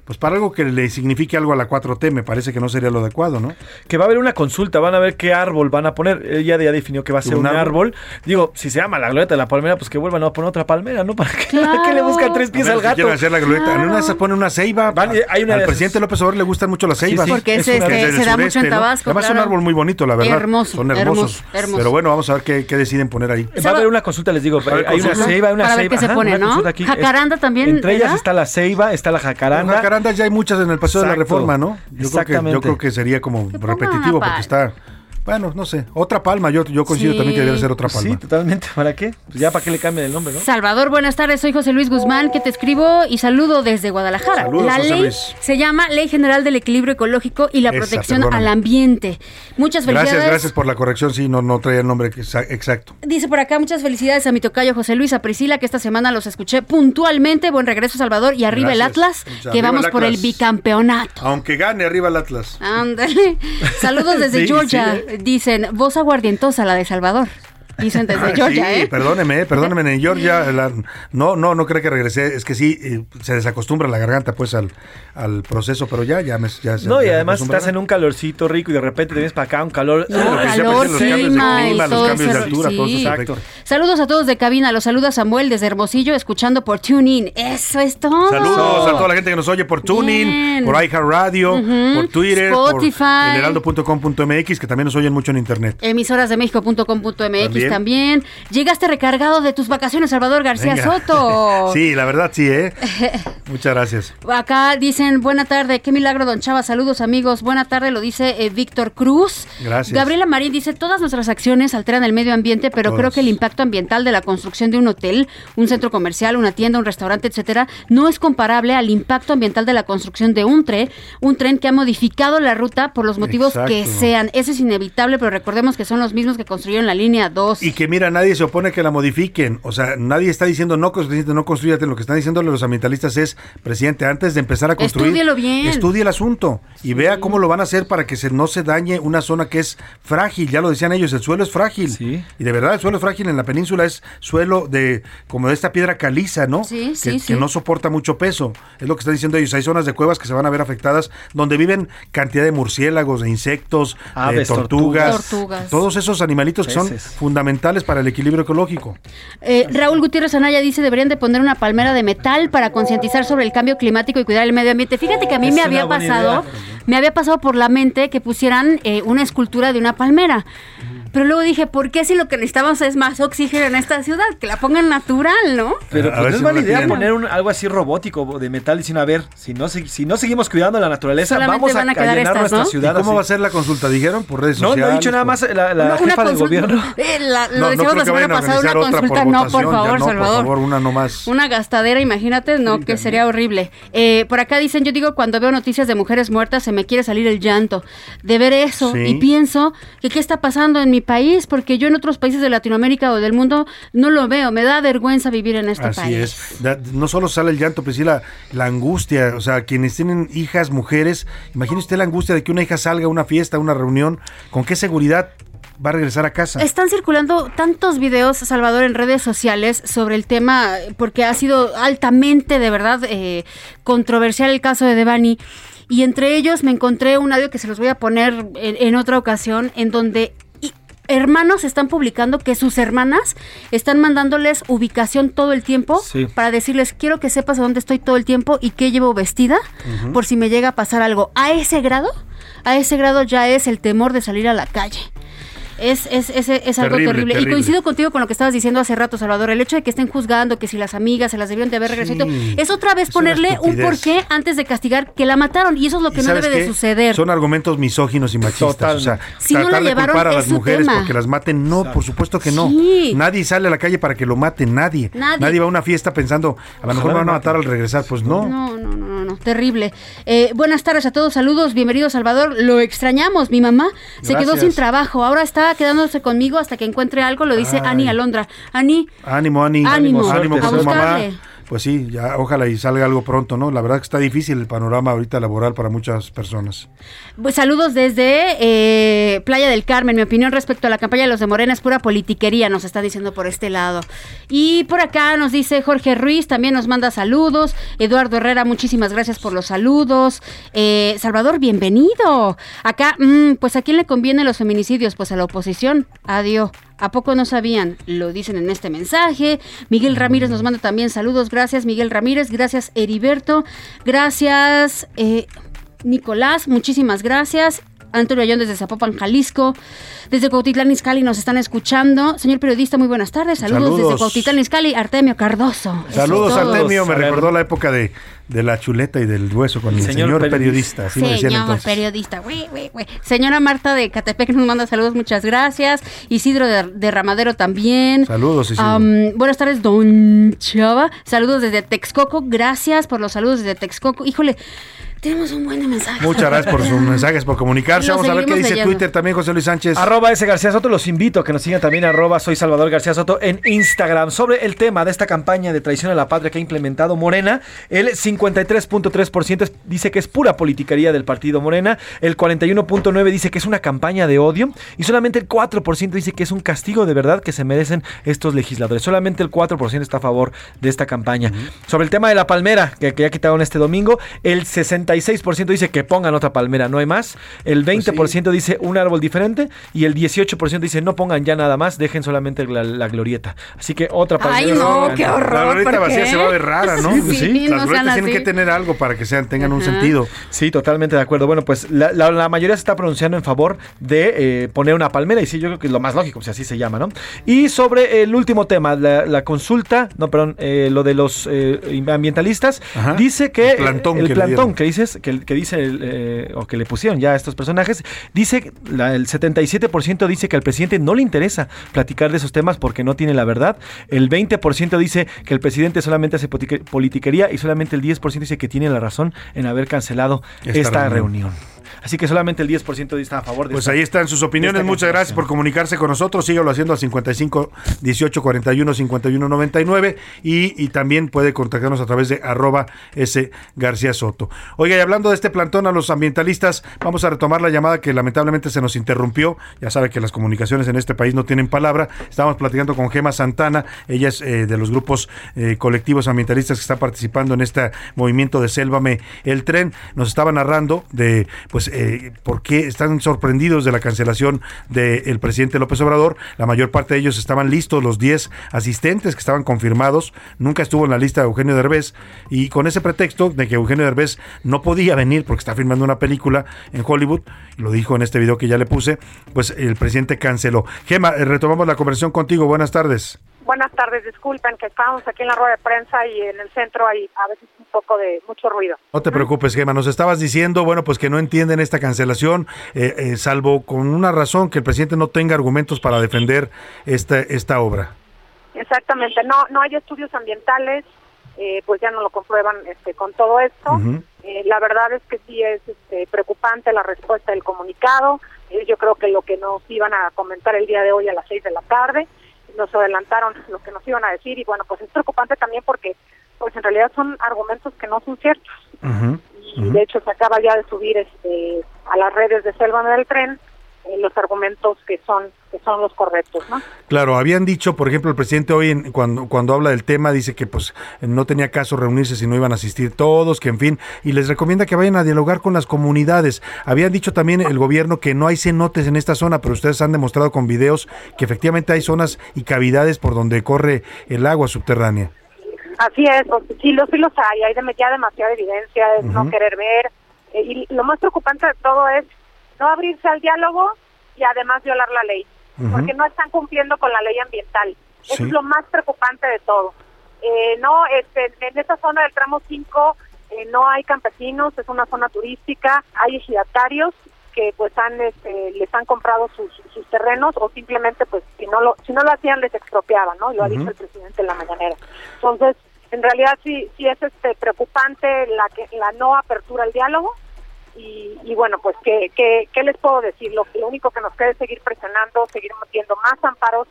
pues para algo que le signifique algo a la 4T, me parece que no sería lo adecuado, ¿no? Que va a haber una consulta, van a ver qué árbol van a poner. Ella ya definió que va a ser ¿Un un, árbol? árbol? Digo, si se llama la glorieta de la palmera, pues que vuelvan a poner otra palmera, ¿no? ¿Para qué, ¿para qué le buscan tres pies A ver, al si gato? quieren hacer la glorieta. En una de esas pone una ceiba. Van- hay una Al de presidente López Obrador le gustan mucho las ceibas. sí. Porque Es ese, una- este, se da mucho en ¿no? Tabasco, Además es un claro. árbol muy bonito, la verdad. Hermoso, Son hermosos. hermoso, hermoso. Pero bueno, vamos a ver qué, qué deciden poner ahí. Va a haber una consulta, les digo. Hay una ceiba, hay una Para ver ceiba. se ¿no? Jacaranda también, Entre ellas está la ceiba, está la jacaranda. Jacarandas ya hay muchas en el Paseo de la Exacto. Reforma, ¿no? Yo creo, que, yo Exactamente. creo que sería como repetitivo porque está... Bueno, no sé. Otra palma, yo, yo coincido Sí. también que debería ser otra palma. Sí, totalmente. ¿Para qué? Pues ya para qué le cambien el nombre, ¿no? Salvador, buenas tardes. Soy José Luis Guzmán, que te escribo y saludo desde Guadalajara. Saludos, la José ley Luis. se llama Ley General del Equilibrio Ecológico y la Esa, Protección perdóname. al Ambiente. Muchas felicidades. Gracias, gracias por la corrección. Sí, no, no traía el nombre exa- exacto. Dice por acá, muchas felicidades a mi tocayo José Luis, a Priscila, que esta semana los escuché puntualmente. Buen regreso, Salvador. Y arriba el. Atlas, Muchas- que arriba vamos el por el bicampeonato. Aunque gane arriba el Atlas. Ándale. Saludos desde Sí, Georgia. sí, Dicen, voz aguardientosa la de Salvador. Dicen desde Ah, Georgia, sí, ¿eh? perdóneme, perdóneme, en Georgia, la- no, no, no creo que regresé, es que sí, eh, se desacostumbra la garganta pues al, al proceso, pero ya, ya me, ya, No, y ya además estás en un calorcito rico y de repente te vienes para acá un calor. No, decía, calor, pues, los cambios de clima los todo cambios de eso, altura. Saludos a todos de cabina, los saluda Samuel desde Hermosillo, escuchando por TuneIn. Eso es todo. Saludos a toda la gente que nos oye por Tuning, Bien. por iHeartRadio, Ujú. por Twitter, Spotify. por elheraldo.com.mx, que también nos oyen mucho en internet. Emisoras de México.com.mx también. También. Llegaste recargado de tus vacaciones, Salvador García Venga. Soto. sí, la verdad sí, ¿eh? Muchas gracias. Acá dicen, buena tarde, qué milagro, don Chava, saludos amigos, buena tarde, lo dice eh, Víctor Cruz. Gracias. Gabriela Marín dice, todas nuestras acciones alteran el medio ambiente, pero creo que el impacto ambiental de la construcción de un hotel, un centro comercial, una tienda, un restaurante, etcétera, no es comparable al impacto ambiental de la construcción de un tren, un tren que ha modificado la ruta por los motivos que sean. Eso es inevitable, pero recordemos que son los mismos que construyeron la línea 2. Y que mira, nadie se opone a que la modifiquen. O sea, nadie está diciendo no, presidente, no construyate. Lo que están diciendo los ambientalistas es, presidente, antes de empezar a construir, Estúdielo bien. estudie el asunto y vea cómo lo van a hacer para que se, no se dañe una zona que es frágil. Ya lo decían ellos, el suelo es frágil. Y de verdad, el suelo es frágil en la península es suelo de como de esta piedra caliza, ¿no? Sí, que, sí, que no soporta mucho peso. Es lo que están diciendo ellos. Hay zonas de cuevas que se van a ver afectadas donde viven cantidad de murciélagos, de insectos, de Aves, tortugas, tortugas. Tortugas. todos esos animalitos que son Peces. Fundamentales para el equilibrio ecológico. Eh, Raúl Gutiérrez Anaya dice deberían de poner una palmera de metal para concientizar sobre el cambio climático y cuidar el medio ambiente. Fíjate que a mí Es me había pasado, idea. me había pasado por la mente que pusieran eh, una escultura de una palmera. Pero luego dije, ¿por qué si lo que necesitamos es más oxígeno en esta ciudad? Que la pongan natural, ¿no? Pero A pues, ver no es si mala no la idea tienen. poner un- algo así robótico de metal diciendo, a ver, si no, se- si no seguimos cuidando la naturaleza, Solamente vamos a, a a quedar llenar estas, nuestra ¿no? ¿Y ciudad. cómo así. va a ser la consulta? ¿Dijeron? ¿Por redes No, sociales? no he dicho nada más la, la Una- una jefa del gobierno. Eh, la- lo No, no decíamos la semana pasada, una consulta, por no, por favor, no, por Salvador. favor, una nomás. Una gastadera, imagínate, no, que sería horrible. Eh, por acá dicen, yo digo, cuando veo noticias de mujeres muertas, se me quiere salir el llanto de ver eso. Sí. Y pienso que qué está pasando en mi país, porque yo en otros países de Latinoamérica o del mundo no lo veo. Me da vergüenza vivir en este Así país. es. Da- no solo sale el llanto, pues sí la, la angustia. O sea, quienes tienen hijas, mujeres, imagine usted la angustia de que una hija salga a una fiesta, a una reunión. ¿Con qué seguridad va a regresar a casa? Están circulando tantos videos, Salvador, en redes sociales sobre el tema, porque ha sido altamente, de verdad, eh, controversial el caso de Devani. Y entre ellos me encontré un audio que se los voy a poner en, en otra ocasión, en donde hermanos están publicando que sus hermanas están mandándoles ubicación todo el tiempo Sí. para decirles, quiero que sepas a dónde estoy todo el tiempo y qué llevo vestida por si me llega a pasar algo. A ese grado, a ese grado ya es el temor de salir a la calle. Es, es, es, es algo Terrible, terrible. Y coincido contigo con lo que estabas diciendo hace rato, Salvador. El hecho de que estén juzgando que si las amigas se las debieron de haber regresado, Sí, es otra vez ponerle un porqué antes de castigar que la mataron. Y eso es lo ¿Y que no debe de suceder. Son argumentos misóginos y machistas. Total. O sea, Si no tratar la de llevaron, culpar a es las mujeres tema. porque las maten. No, por supuesto que no. Sí. Nadie sale a la calle para que lo maten, nadie. Nadie. va a una fiesta pensando, a lo mejor me van a matar al regresar. Pues no. No, no, no, no, no, terrible. Eh, buenas tardes a todos, saludos, bienvenido Salvador. Lo extrañamos, mi mamá se quedó sin trabajo, ahora está quedándose conmigo hasta que encuentre algo, lo dice. Ani Alondra. Ani, Ánimo, Ani. Ánimo, Ánimo a su mamá. Pues sí, ya ojalá y salga algo pronto, ¿no? La verdad que está difícil el panorama ahorita laboral para muchas personas. Pues saludos desde eh, Playa del Carmen. Mi opinión respecto a la campaña de los de Morena es pura politiquería, nos está diciendo por este lado. Y por acá nos dice Jorge Ruiz, también nos manda saludos. Eduardo Herrera, muchísimas gracias por los saludos. Eh, Salvador, bienvenido. Acá, mm, pues a quién le convienen los feminicidios? Pues a la oposición. Adiós. ¿A poco no sabían? Lo dicen en este mensaje. Miguel Ramírez nos manda también saludos. Gracias, Miguel Ramírez. Gracias, Heriberto. Gracias, eh, Nicolás. Muchísimas gracias. Antonio Ayón desde Zapopan, Jalisco. Desde Cuautitlán Izcalli nos están escuchando. Señor periodista, muy buenas tardes. Saludos, Saludos. desde Cuautitlán Izcalli, Artemio Cardoso. Saludos. Artemio. Me recordó la época de, de la chuleta y del hueso con el Señor señor, periodista. periodista. Así me decían Señor entonces. periodista. Güey, güey, güey. Señora Marta de Catepec nos manda saludos, muchas gracias. Isidro de, de Ramadero también. Saludos, Isidro. Am, buenas tardes, don Chava. Saludos desde Texcoco. Gracias por los saludos desde Texcoco. Híjole. Tenemos un buen mensaje. Muchas gracias por sus mensajes, por comunicarse. Vamos a ver qué dice leyendo. Twitter también, José Luis Sánchez. Arroba ese García Soto, los invito a que nos sigan también arroba soy Salvador García Soto en Instagram. Sobre el tema de esta campaña de traición a la patria que ha implementado Morena, el 53.3% es- dice que es pura politiquería del partido Morena, el 41.9% dice que es una campaña de odio y solamente el 4% dice que es un castigo de verdad que se merecen estos legisladores. Solamente el 4% está a favor de esta campaña. Sobre el tema de la palmera, que, que ya quitaron este domingo, el 66% dice que pongan otra palmera, no hay más. El 20% dice un árbol diferente y el 18% dice no pongan ya nada más, dejen solamente la, la glorieta. Así que otra palmera. Ay, no, se qué horror. La glorieta ¿por vacía qué? se va a ver rara, ¿no? Sí, Pues sí, Las no glorietas tienen así. que tener algo para que sean, tengan un sentido. Sí, totalmente de acuerdo. Bueno, pues la, la- la mayoría se está pronunciando en favor de eh, poner una palmera y sí, yo creo que es lo más lógico, si así se llama, ¿no? Y sobre el último tema, la, la consulta, no, perdón, eh, lo de los eh, ambientalistas, Ajá. dice que El plantón el que plantón que dices, que, que dice el, eh, o que le pusieron ya a estos personajes, dice la- el 77% dice que al presidente no le interesa platicar de esos temas porque no tiene la verdad. El 20% dice que el presidente solamente hace politique- politiquería y solamente el 10% dice que tiene la razón en haber cancelado Esta esta, reunión. reunión. Así que solamente el 10% está a favor de Pues esta- ahí están sus opiniones. Muchas gracias por comunicarse con nosotros. Sígalo haciendo al 55 18 41 51 99 y, y también puede contactarnos a través de arroba S García Soto. Oiga, y hablando de este plantón a los ambientalistas, vamos a retomar la llamada que lamentablemente se nos interrumpió. Ya sabe que las comunicaciones en este país no tienen palabra. Estábamos platicando con Gema Santana. Ella es eh, de los grupos eh, colectivos ambientalistas que están participando en este movimiento de Sélvame el tren. Nos estaba narrando de pues eh, por qué están sorprendidos de la cancelación del presidente López Obrador. La mayor parte de ellos estaban listos, los 10 asistentes que estaban confirmados. Nunca estuvo en la lista de Eugenio Derbez. Y con ese pretexto de que Eugenio Derbez no podía venir porque está filmando una película en Hollywood, lo dijo en este video que ya le puse, pues el presidente canceló. Gema, eh, retomamos la conversación contigo. Buenas tardes. Buenas tardes, disculpen que estábamos aquí en la rueda de prensa y en el centro hay a veces un poco de mucho ruido. No te preocupes, Gema. Nos estabas diciendo, bueno, pues que no entienden esta cancelación, eh, eh, salvo con una razón, que el presidente no tenga argumentos para defender esta, esta obra. Exactamente, no no hay estudios ambientales, eh, pues ya no lo comprueban este, con todo esto. Eh, la verdad es que sí es este, preocupante la respuesta del comunicado. Eh, yo creo que lo que nos iban a comentar el día de hoy a las seis de la tarde, nos adelantaron lo que nos iban a decir y bueno, pues es preocupante también porque pues en realidad son argumentos que no son ciertos. Y de hecho se acaba ya de subir este, a las redes de Selva del Tren los argumentos que son que son los correctos, ¿no? Claro, habían dicho, por ejemplo, el presidente hoy en- cuando, cuando habla del tema dice que pues no tenía caso reunirse si no iban a asistir todos, que en fin, y les recomienda que vayan a dialogar con las comunidades. Habían dicho también el gobierno que no hay cenotes en esta zona, pero ustedes han demostrado con videos que efectivamente hay zonas y cavidades por donde corre el agua subterránea. Así es, pues, sí, los, sí los hay, hay ya demasiada evidencia, es no Ujú. querer ver. eh, y lo más preocupante de todo es no abrirse al diálogo y además violar la ley, porque no están cumpliendo con la ley ambiental. Eso es lo más preocupante de todo. Eh, no, este, en esta zona del tramo 5 eh, no hay campesinos, es una zona turística, hay ejidatarios que pues han este, les han comprado sus, sus terrenos o simplemente pues si no lo si no lo hacían les expropiaban, ¿no? Y lo ha dicho el presidente en la mañanera. Entonces, en realidad sí sí es este preocupante la que la no apertura al diálogo y, y bueno, pues ¿qué, qué, qué les puedo decir? Lo, lo único que nos queda es seguir presionando, seguir metiendo más amparos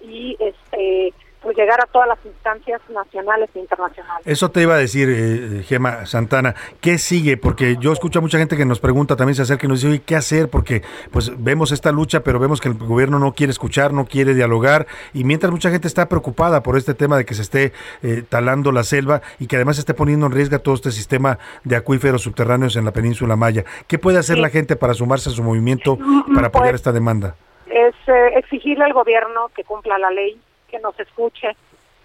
y este pues llegar a todas las instancias nacionales e internacionales. Eso te iba a decir, eh, Gema Santana, ¿qué sigue? Porque yo escucho a mucha gente que nos pregunta, también se acerca y nos dice, oye, ¿qué hacer? Porque pues vemos esta lucha, pero vemos que el gobierno no quiere escuchar, no quiere dialogar, y mientras mucha gente está preocupada por este tema de que se esté eh, talando la selva y que además se esté poniendo en riesgo todo este sistema de acuíferos subterráneos en la península Maya. ¿Qué puede hacer Sí. la gente para sumarse a su movimiento Mm, para apoyar pues, esta demanda? es eh, exigirle al gobierno que cumpla la ley, que nos escuche,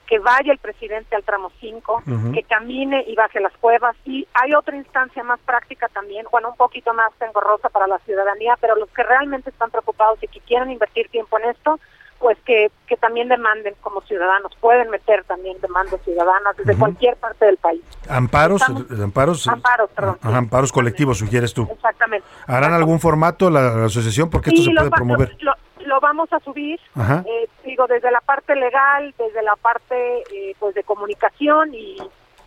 que vaya el presidente al tramo 5, Ujú. que camine y baje las cuevas. Y hay otra instancia más práctica también, bueno, un poquito más engorrosa para la ciudadanía, pero los que realmente están preocupados y que quieren invertir tiempo en esto, pues que, que también demanden como ciudadanos, pueden meter también demandas ciudadanas desde cualquier parte del país. Amparos, Estamos- amparos, Amparos, perdón. Ajá, amparos colectivos, sugieres tú. Exactamente. ¿Harán algún formato la, la asociación? Porque esto Sí, se lo puede promover. Lo, lo vamos a subir, eh, digo, desde la parte legal, desde la parte eh, pues de comunicación y,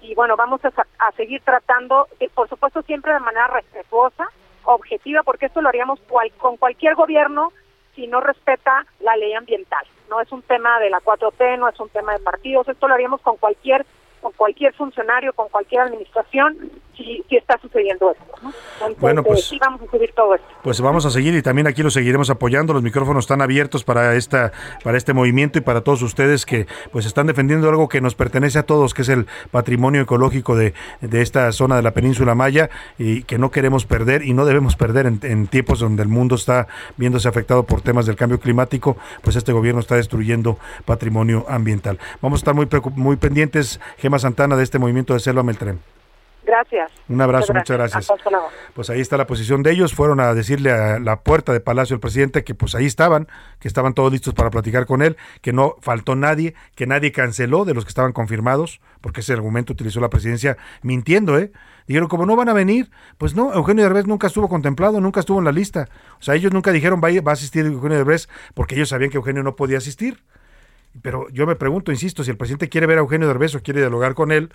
y bueno, vamos a, a seguir tratando, eh, por supuesto siempre de manera respetuosa, objetiva, porque esto lo haríamos cual- con cualquier gobierno si no respeta la ley ambiental. No es un tema de la 4T, no es un tema de partidos, esto lo haríamos con cualquier con cualquier funcionario, con cualquier administración, si, si está sucediendo esto. ¿no? Entonces, Bueno, pues- sí vamos a seguir todo esto. Pues vamos a seguir y también aquí lo seguiremos apoyando. Los micrófonos están abiertos para esta, para este movimiento y para todos ustedes que pues están defendiendo algo que nos pertenece a todos, que es el patrimonio ecológico de, de esta zona de la península Maya y que no queremos perder y no debemos perder en, en tiempos donde el mundo está viéndose afectado por temas del cambio climático, pues este gobierno está destruyendo patrimonio ambiental. Vamos a estar muy muy pendientes, Gema Santana, de este movimiento de Selva Meltrén. Gracias. Un abrazo, muchas gracias. Pues ahí está la posición de ellos. Fueron a decirle a la puerta de Palacio al presidente que pues ahí estaban, que estaban todos listos para platicar con él, que no faltó nadie, que nadie canceló de los que estaban confirmados, porque ese argumento utilizó la presidencia mintiendo, ¿eh? Dijeron, como no van a venir, pues no, Eugenio Derbez nunca estuvo contemplado, nunca estuvo en la lista. O sea, ellos nunca dijeron va a asistir Eugenio Derbez porque ellos sabían que Eugenio no podía asistir. Pero yo me pregunto, insisto, si el presidente quiere ver a Eugenio Derbez o quiere dialogar con él,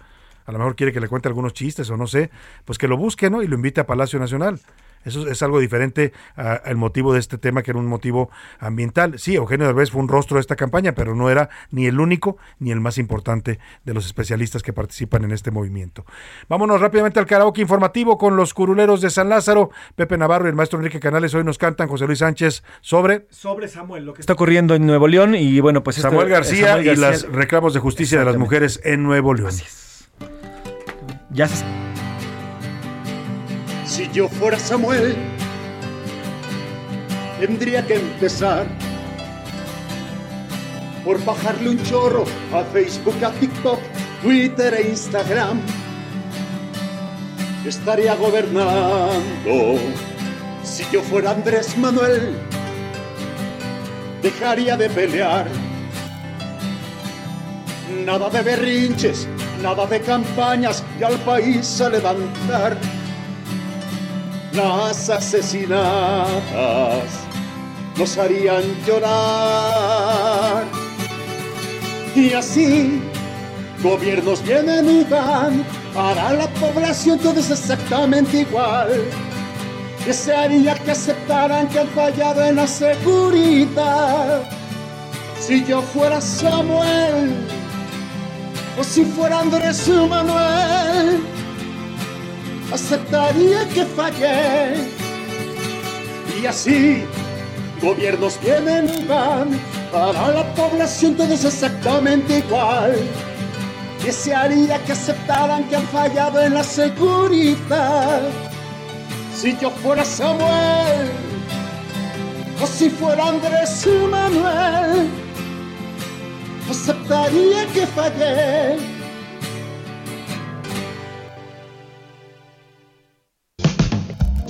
a lo mejor quiere que le cuente algunos chistes o no sé, pues que lo busque, ¿no? Y lo invite a Palacio Nacional. Eso es algo diferente al motivo de este tema, que era un motivo ambiental. Sí, Eugenio Derbez fue un rostro de esta campaña, pero no era ni el único ni el más importante de los especialistas que participan en este movimiento. Vámonos rápidamente al karaoke informativo con los curuleros de San Lázaro. Pepe Navarro y el maestro Enrique Canales hoy nos cantan José Luis Sánchez sobre Sobre Samuel, lo que está ocurriendo en Nuevo León y bueno, pues Samuel García Samuel y García- los reclamos de justicia de las mujeres en Nuevo León. Ya se Si yo fuera Samuel, tendría que empezar por bajarle un chorro a Facebook, a TikTok, Twitter e Instagram. Estaría gobernando. Si yo fuera Andrés Manuel, dejaría de pelear. Nada de berrinches, nada de campañas y al país a levantar las asesinadas nos harían llorar. Y así, gobiernos vienen y van, para la población todo es exactamente igual. Desearía que aceptaran que han fallado en la seguridad. Si yo fuera Samuel, o si fuera Andrés Manuel, aceptaría que fallé. Y así, gobiernos vienen y van, para la población todo es exactamente igual. Desearía que aceptaran que han fallado en la seguridad. Si yo fuera Samuel, o si fuera Andrés Manuel, aceptaría que fallé.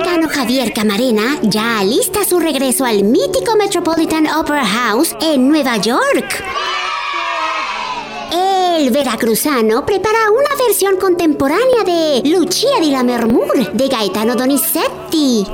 Mexicano Javier Camarena ya alista su regreso al mítico Metropolitan Opera House en Nueva York. El veracruzano prepara una versión contemporánea de Lucia di la de Gaetano Donizetti.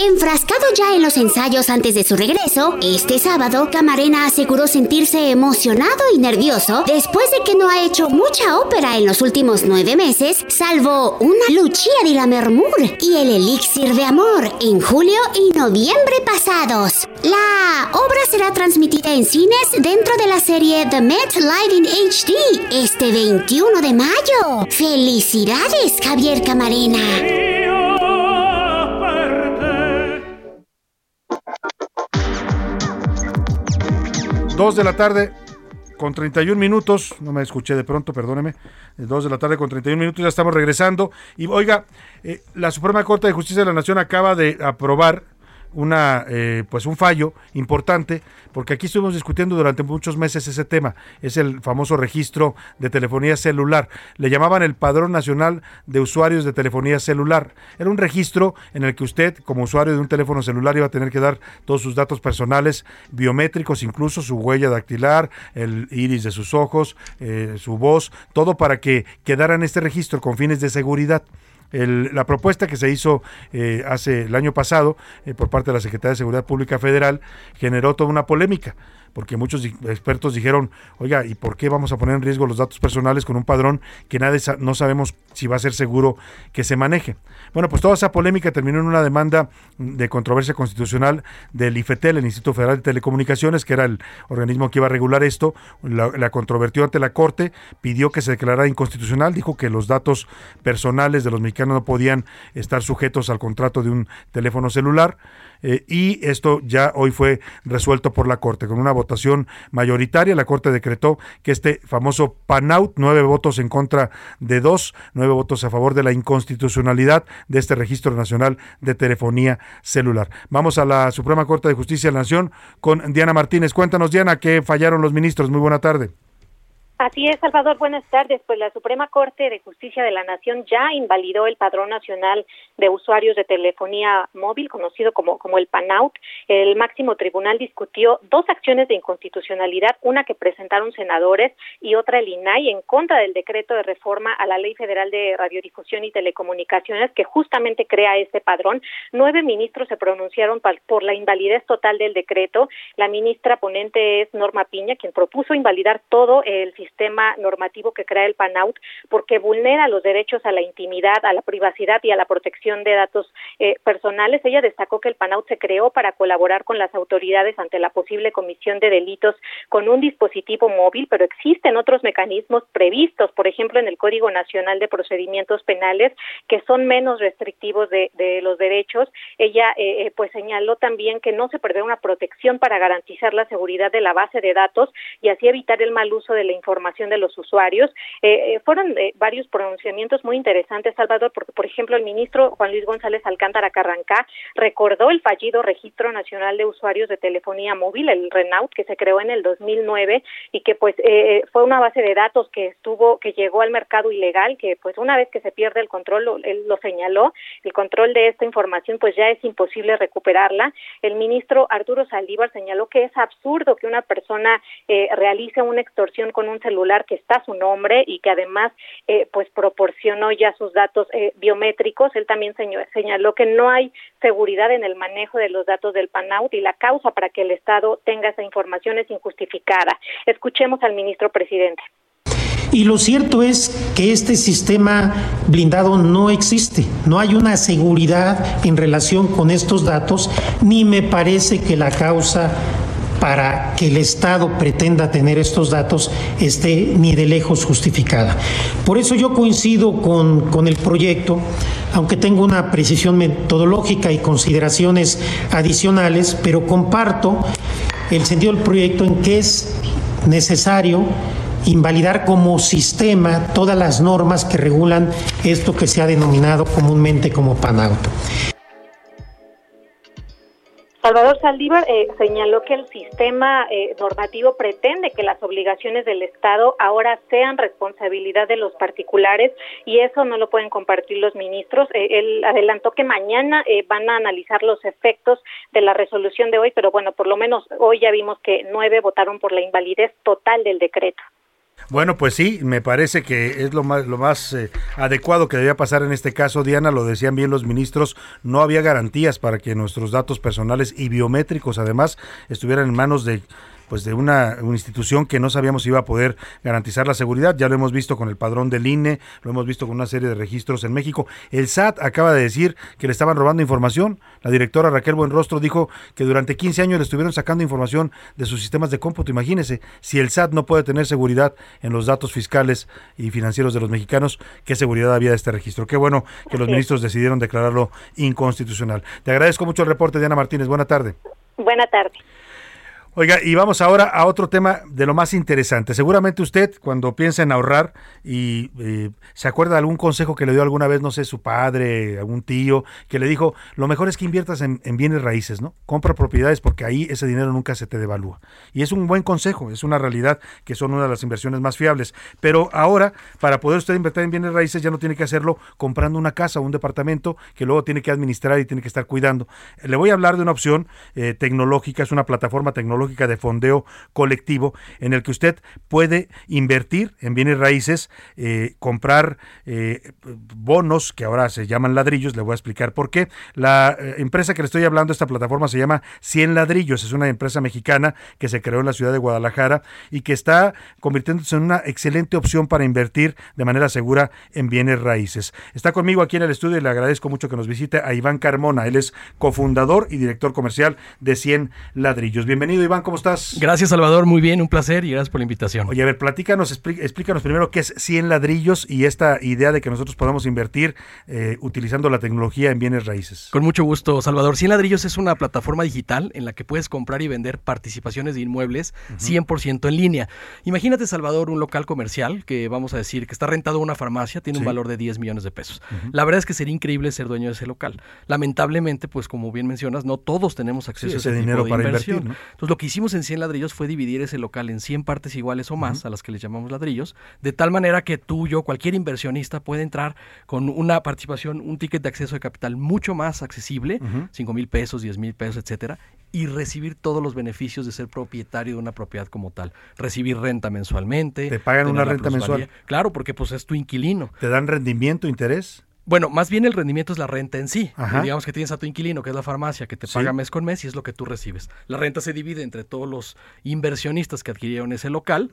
Enfrascado ya en los ensayos antes de su regreso, este sábado Camarena aseguró sentirse emocionado y nervioso después de que no ha hecho mucha ópera en los últimos nueve meses, salvo una Lucia di la Mermur y el Elixir de Amor en julio y noviembre pasados. La obra será transmitida en cines dentro de la serie The Met Live in HD este 21 de mayo. ¡Felicidades, Javier Camarena! Dos de la tarde con 31 minutos, no me escuché de pronto, perdóneme, eh, dos de la tarde con 31 minutos, ya estamos regresando. Y oiga, eh, la Suprema Corte de Justicia de la Nación acaba de aprobar una eh, pues un fallo importante porque aquí estuvimos discutiendo durante muchos meses ese tema. Es el famoso registro de telefonía celular. Le llamaban el padrón nacional de usuarios de telefonía celular. Era un registro en el que usted como usuario de un teléfono celular iba a tener que dar todos sus datos personales biométricos incluso su huella dactilar el iris de sus ojos eh, su voz todo para que quedara en este registro con fines de seguridad el- la propuesta que se hizo eh, hace el año pasado eh, por parte de la Secretaría de Seguridad Pública Federal generó toda una polémica porque muchos expertos dijeron, oiga, ¿y por qué vamos a poner en riesgo los datos personales con un padrón que nadie no sabemos si va a ser seguro que se maneje? Bueno, pues toda esa polémica terminó en una demanda de controversia constitucional del IFETEL, el Instituto Federal de Telecomunicaciones, que era el organismo que iba a regular esto, la, la controvertió ante la Corte, pidió que se declarara inconstitucional, dijo que los datos personales de los mexicanos no podían estar sujetos al contrato de un teléfono celular. Eh, y esto ya hoy fue resuelto por la Corte. Con una votación mayoritaria, la Corte decretó que este famoso PANAUT, nueve votos en contra de dos, nueve votos a favor de la inconstitucionalidad de este Registro Nacional de Telefonía Celular. Vamos a la Suprema Corte de Justicia de la Nación con Diana Martínez. Cuéntanos, Diana, ¿qué fallaron los ministros? Muy buena tarde. Así es, Salvador, buenas tardes. Pues la Suprema Corte de Justicia de la Nación ya invalidó el Padrón Nacional de Usuarios de Telefonía Móvil, conocido como, como el PANAUT. El máximo tribunal discutió dos acciones de inconstitucionalidad, una que presentaron senadores y otra el INAI en contra del decreto de reforma a la Ley Federal de Radiodifusión y Telecomunicaciones que justamente crea este padrón. Nueve ministros se pronunciaron por la invalidez total del decreto. La ministra ponente es Norma Piña, quien propuso invalidar todo el sistema normativo que crea el PANAUT porque vulnera los derechos a la intimidad, a la privacidad y a la protección de datos eh, personales. Ella destacó que el PANAUT se creó para colaborar con las autoridades ante la posible comisión de delitos con un dispositivo móvil, pero existen otros mecanismos previstos, por ejemplo, en el Código Nacional de Procedimientos Penales, que son menos restrictivos de, de los derechos. Ella eh, eh, pues señaló también que no se prevé una protección para garantizar la seguridad de la base de datos y así evitar el mal uso de la información de los usuarios. Eh, eh, fueron eh, varios pronunciamientos muy interesantes, Salvador, porque, por ejemplo, el ministro Juan Luis González Alcántara Carrancá recordó el fallido Registro Nacional de Usuarios de Telefonía Móvil, el RENAUT, que se creó en el 2009 y que pues eh, fue una base de datos que estuvo, que llegó al mercado ilegal, que pues una vez que se pierde el control, lo, él lo señaló, el control de esta información pues ya es imposible recuperarla. El ministro Arturo Saldívar señaló que es absurdo que una persona eh, realice una extorsión con un celular que está su nombre y que además eh, pues proporcionó ya sus datos eh, biométricos. Él también señaló que no hay seguridad en el manejo de los datos del PANAUT y la causa para que el Estado tenga esa información es injustificada. Escuchemos al ministro presidente. Y lo cierto es que este sistema blindado no existe, no hay una seguridad en relación con estos datos, ni me parece que la causa para que el Estado pretenda tener estos datos esté ni de lejos justificada. Por eso yo coincido con, con el proyecto, aunque tengo una precisión metodológica y consideraciones adicionales, pero comparto el sentido del proyecto en que es necesario invalidar como sistema todas las normas que regulan esto que se ha denominado comúnmente como PANAUT. Salvador Saldívar eh, señaló que el sistema eh, normativo pretende que las obligaciones del Estado ahora sean responsabilidad de los particulares y eso no lo pueden compartir los ministros. Eh, él adelantó que mañana eh, van a analizar los efectos de la resolución de hoy, pero bueno, por lo menos hoy ya vimos que nueve votaron por la invalidez total del decreto. Bueno, pues sí, me parece que es lo más, lo más eh, adecuado que debía pasar en este caso, Diana, lo decían bien los ministros, no había garantías para que nuestros datos personales y biométricos además estuvieran en manos de pues de una, una institución que no sabíamos si iba a poder garantizar la seguridad. Ya lo hemos visto con el padrón del INE, lo hemos visto con una serie de registros en México. El SAT acaba de decir que le estaban robando información. La directora Raquel Buenrostro dijo que durante 15 años le estuvieron sacando información de sus sistemas de cómputo. Imagínese, si el SAT no puede tener seguridad en los datos fiscales y financieros de los mexicanos, ¿qué seguridad había de este registro? Qué bueno que los ministros decidieron declararlo inconstitucional. Te agradezco mucho el reporte, Diana Martínez. Buena tarde. Buena tarde. Oiga, y vamos ahora a otro tema de lo más interesante. Seguramente usted, cuando piensa en ahorrar y eh, se acuerda de algún consejo que le dio alguna vez, no sé, su padre, algún tío, que le dijo, lo mejor es que inviertas en, en bienes raíces, ¿no? Compra propiedades porque ahí ese dinero nunca se te devalúa. Y es un buen consejo, es una realidad que son una de las inversiones más fiables. Pero ahora, para poder usted invertir en bienes raíces, ya no tiene que hacerlo comprando una casa o un departamento que luego tiene que administrar y tiene que estar cuidando. Le voy a hablar de una opción eh, tecnológica, es una plataforma tecnológica de fondeo colectivo en el que usted puede invertir en bienes raíces, eh, comprar eh, bonos que ahora se llaman ladrillos, le voy a explicar por qué. La eh, empresa que le estoy hablando, esta plataforma se llama 100 ladrillos, es una empresa mexicana que se creó en la ciudad de Guadalajara y que está convirtiéndose en una excelente opción para invertir de manera segura en bienes raíces. Está conmigo aquí en el estudio y le agradezco mucho que nos visite a Iván Carmona, él es cofundador y director comercial de 100 ladrillos. Bienvenido Iván, ¿cómo estás? Gracias, Salvador. Muy bien, un placer y gracias por la invitación. Oye, a ver, platícanos, explí- explícanos primero qué es 100 ladrillos y esta idea de que nosotros podamos invertir eh, utilizando la tecnología en bienes raíces. Con mucho gusto, Salvador. 100 Ladrillos es una plataforma digital en la que puedes comprar y vender participaciones de inmuebles 100% en línea. Imagínate, Salvador, un local comercial que vamos a decir que está rentado a una farmacia, tiene un valor de 10 millones de pesos. La verdad es que sería increíble ser dueño de ese local. Lamentablemente, pues como bien mencionas, no todos tenemos acceso Sí, a ese ese dinero tipo de para inversión. invertir, ¿no? Entonces, lo que hicimos en 100 ladrillos fue dividir ese local en 100 partes iguales o más, a las que les llamamos ladrillos, de tal manera que tú, yo, cualquier inversionista puede entrar con una participación, un ticket de acceso de capital mucho más accesible, Ujú. 5 mil pesos, 10 mil pesos, etcétera, y recibir todos los beneficios de ser propietario de una propiedad como tal. Recibir renta mensualmente. ¿Te pagan una renta mensual? Claro, porque pues es tu inquilino. ¿Te dan rendimiento, interés? Bueno, más bien el rendimiento es la renta en sí. Ajá. Digamos que tienes a tu inquilino, que es la farmacia, que te Sí. paga mes con mes y es lo que tú recibes. La renta se divide entre todos los inversionistas que adquirieron ese local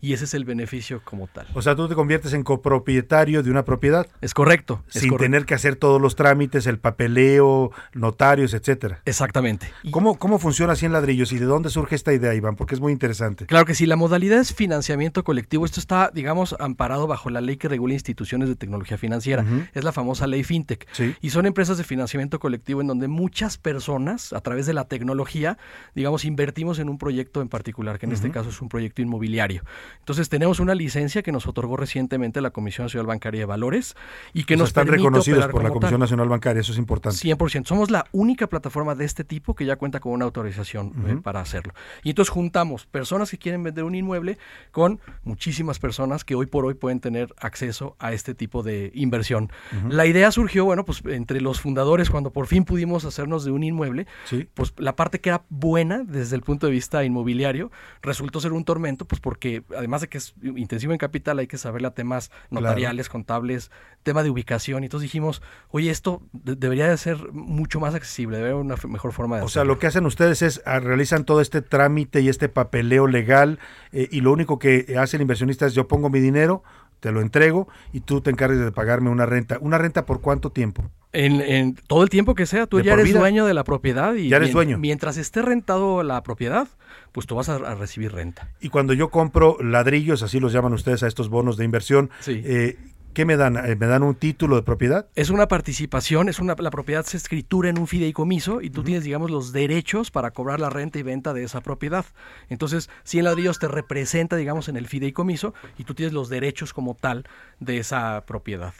y ese es el beneficio como tal. O sea, tú te conviertes en copropietario de una propiedad. Es correcto. es Sin correcto. tener que hacer todos los trámites, el papeleo, notarios, etcétera. Exactamente. ¿Cómo, ¿Cómo funciona así en ladrillos y de dónde surge esta idea, Iván? Porque es muy interesante. Claro que sí, la modalidad es financiamiento colectivo. Esto está, digamos, amparado bajo la ley que regula instituciones de tecnología financiera. Es la famosa ley FinTech. Sí. Y son empresas de financiamiento colectivo en donde muchas personas, a través de la tecnología, digamos, invertimos en un proyecto en particular, que en este caso es un proyecto inmobiliario. Entonces, tenemos una licencia que nos otorgó recientemente la Comisión Nacional Bancaria de Valores y que O sea, nos están reconocidos por la Comisión. Nacional Bancaria, eso es importante. 100%. Somos la única plataforma de este tipo que ya cuenta con una autorización eh, para hacerlo. Y entonces juntamos personas que quieren vender un inmueble con muchísimas personas que hoy por hoy pueden tener acceso a este tipo de inversión. La idea surgió, bueno, pues entre los fundadores cuando por fin pudimos hacernos de un inmueble, Sí. pues la parte que era buena desde el punto de vista inmobiliario resultó ser un tormento, pues porque además de que es intensivo en capital, hay que saberle a temas Claro. notariales, contables, tema de ubicación. Y entonces dijimos, oye, esto de- debería de ser mucho más accesible, debería haber una mejor forma de O sea, lo que hacen ustedes es ah, realizan todo este trámite y este papeleo legal eh, y lo único que hace el inversionista es yo pongo mi dinero, te lo entrego y tú te encargues de pagarme una renta. ¿Una renta por cuánto tiempo? En, en todo el tiempo que sea, tú De ya eres vida. dueño de la propiedad y Ya eres mien- dueño. mientras esté rentado la propiedad, pues tú vas a, a recibir renta. Y cuando yo compro ladrillos, así los llaman ustedes a estos bonos de inversión, Sí. eh, ¿qué me dan? Eh, ¿Me dan un título de propiedad? Es una participación, es una, la propiedad se escritura en un fideicomiso y tú tienes, digamos, los derechos para cobrar la renta y venta de esa propiedad. Entonces, 100 ladrillos te representa, digamos, en el fideicomiso y tú tienes los derechos como tal de esa propiedad.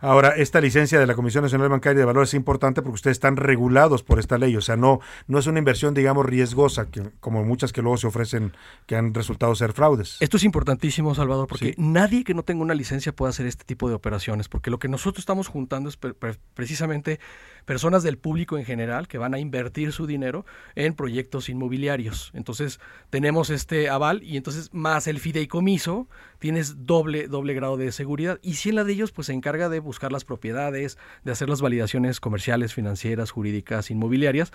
Ahora, esta licencia de la Comisión Nacional Bancaria de Valores es importante porque ustedes están regulados por esta ley, o sea, no, no es una inversión, digamos, riesgosa, que, como muchas que luego se ofrecen que han resultado ser fraudes. Esto es importantísimo, Salvador, porque Sí. nadie que no tenga una licencia puede hacer este tipo de operaciones, porque lo que nosotros estamos juntando es pre- pre- precisamente personas del público en general que van a invertir su dinero en proyectos inmobiliarios. Entonces, tenemos este aval y entonces más el fideicomiso, tienes doble, doble grado de seguridad. Y si en la de ellos, pues se encarga de buscar las propiedades, de hacer las validaciones comerciales, financieras, jurídicas, inmobiliarias,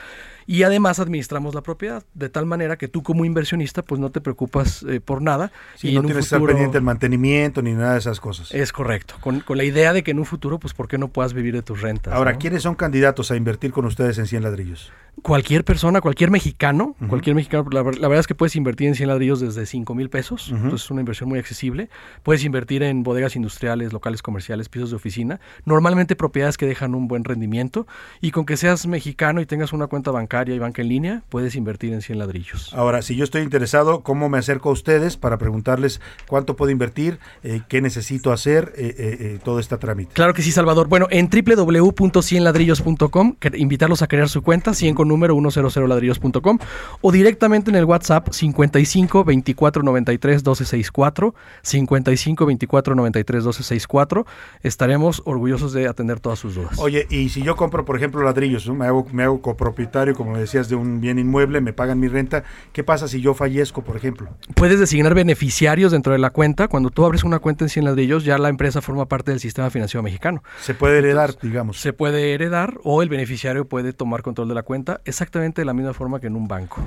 y además administramos la propiedad, de tal manera que tú como inversionista, pues no te preocupas eh, por nada. Sí, y no tienes que estar futuro- pendiente del mantenimiento ni nada de esas cosas. Es correcto, con, con la idea de que en un futuro, pues, ¿por qué no puedas vivir de tus rentas? Ahora, no? ¿quiénes son candidatos candidatos a invertir con ustedes en 100 ladrillos? Cualquier persona, cualquier mexicano, cualquier mexicano, la, verdad es que puedes invertir en 100 ladrillos desde 5 mil pesos, entonces es una inversión muy accesible. Puedes invertir en bodegas industriales, locales comerciales, pisos de oficina, normalmente propiedades que dejan un buen rendimiento y con que seas mexicano y tengas una cuenta bancaria y banca en línea, puedes invertir en 100 ladrillos. Ahora, si yo estoy interesado, ¿cómo me acerco a ustedes para preguntarles cuánto puedo invertir, eh, qué necesito hacer, eh, eh, eh, todo este trámite? Claro que sí, Salvador. Bueno, en www.100ladrillos ladrillos.com, invitarlos a crear su cuenta, 100 con número 100 ladrillos.com o directamente en el WhatsApp 55 24 93 1264, 55 24 93 1264. Estaremos orgullosos de atender todas sus dudas. Oye, y si yo compro, por ejemplo, ladrillos, ¿no? me, hago, me hago copropietario, como decías, de un bien inmueble, me pagan mi renta, ¿qué pasa si yo fallezco, por ejemplo? Puedes designar beneficiarios dentro de la cuenta. Cuando tú abres una cuenta en 100 ladrillos, ya la empresa forma parte del sistema financiero mexicano. Se puede heredar, digamos. Se puede heredar o el beneficiario puede tomar control de la cuenta exactamente de la misma forma que en un banco.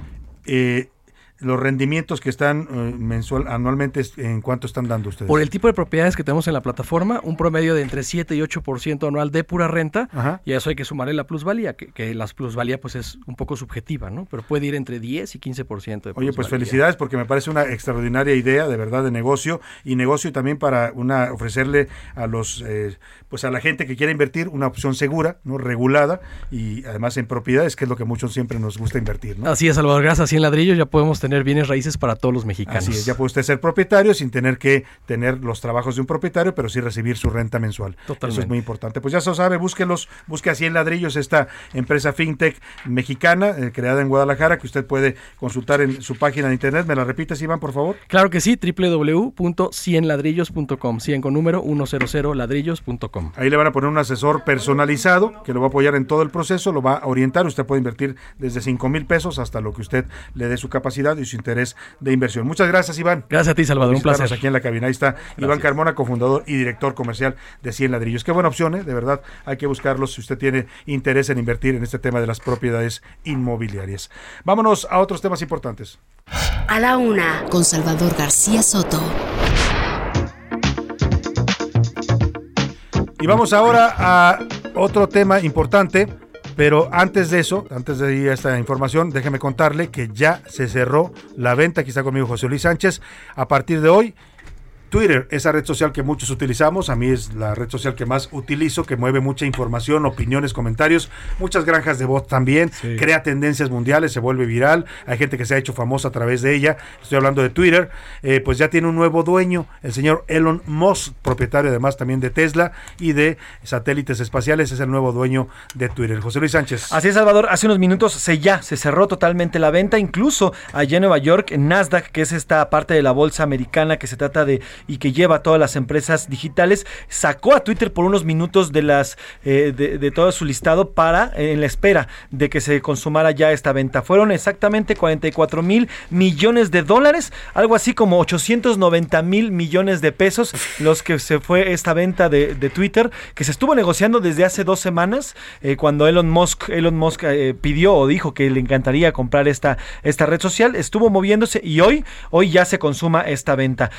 Eh, los rendimientos que están eh, mensual, anualmente, ¿en cuánto están dando ustedes? Por el tipo de propiedades que tenemos en la plataforma, un promedio de entre 7 y 8% anual de pura renta, Ajá. y a eso hay que sumarle la plusvalía, que, que la plusvalía pues es un poco subjetiva, ¿no? Pero puede ir entre 10 y 15% de Oye, pues plusvalía. felicidades porque me parece una extraordinaria idea de verdad de negocio y negocio también para una ofrecerle a los eh, pues a la gente que quiera invertir una opción segura, no regulada y además en propiedades que es lo que muchos siempre nos gusta invertir, ¿no? Así es, Salvador, gracias. Así en ladrillos ya podemos tener bienes raíces para todos los mexicanos. Así es, ya puede usted ser propietario sin tener que tener los trabajos de un propietario, pero sí recibir su renta mensual. Eso Totalmente. es muy importante. Pues ya se sabe, búsquelos, busque así en ladrillos esta empresa fintech mexicana eh, creada en Guadalajara que usted puede consultar en su página de internet. ¿Me la repites, Iván, por favor? Claro que sí, www.cienladrillos.com, 100 con número 100ladrillos.com. Ahí le van a poner un asesor personalizado que lo va a apoyar en todo el proceso, lo va a orientar. Usted puede invertir desde 5 mil pesos hasta lo que usted le dé su capacidad y su interés de inversión. Muchas gracias, Iván. Gracias a ti, Salvador, un placer. aquí en la cabina. Ahí está Iván Carmona, cofundador y director comercial de 100 Ladrillos. Qué buena opción, ¿eh? de verdad. Hay que buscarlos si usted tiene interés en invertir en este tema de las propiedades inmobiliarias. Vámonos a otros temas importantes. A la una, con Salvador García Soto. Y vamos ahora a otro tema importante, pero antes de eso, antes de ir a esta información, déjeme contarle que ya se cerró la venta. Aquí está conmigo José Luis Sánchez. A partir de hoy, Twitter, esa red social que muchos utilizamos, a mí es la red social que más utilizo, que mueve mucha información, opiniones, comentarios, muchas granjas de voz también, crea tendencias mundiales, se vuelve viral, hay gente que se ha hecho famosa a través de ella, estoy hablando de Twitter, eh, pues ya tiene un nuevo dueño, el señor Elon Musk, propietario además también de Tesla y de satélites espaciales, es el nuevo dueño de Twitter. José Luis Sánchez. Así es, Salvador. Hace unos minutos se ya se cerró totalmente la venta, incluso allá en Nueva York, en Nasdaq, que es esta parte de la bolsa americana que se trata de y que lleva a todas las empresas digitales, sacó a Twitter por unos minutos de las eh, de, todo su listado para eh, en la espera de que se consumara ya esta venta. Fueron exactamente 44 mil millones de dólares, algo así como 890 mil millones de pesos los que se fue esta venta de, Twitter, que se estuvo negociando desde hace dos semanas eh, cuando Elon Musk, Elon Musk pidió o dijo que le encantaría comprar esta, esta red social, estuvo moviéndose y hoy, hoy ya se consuma esta venta.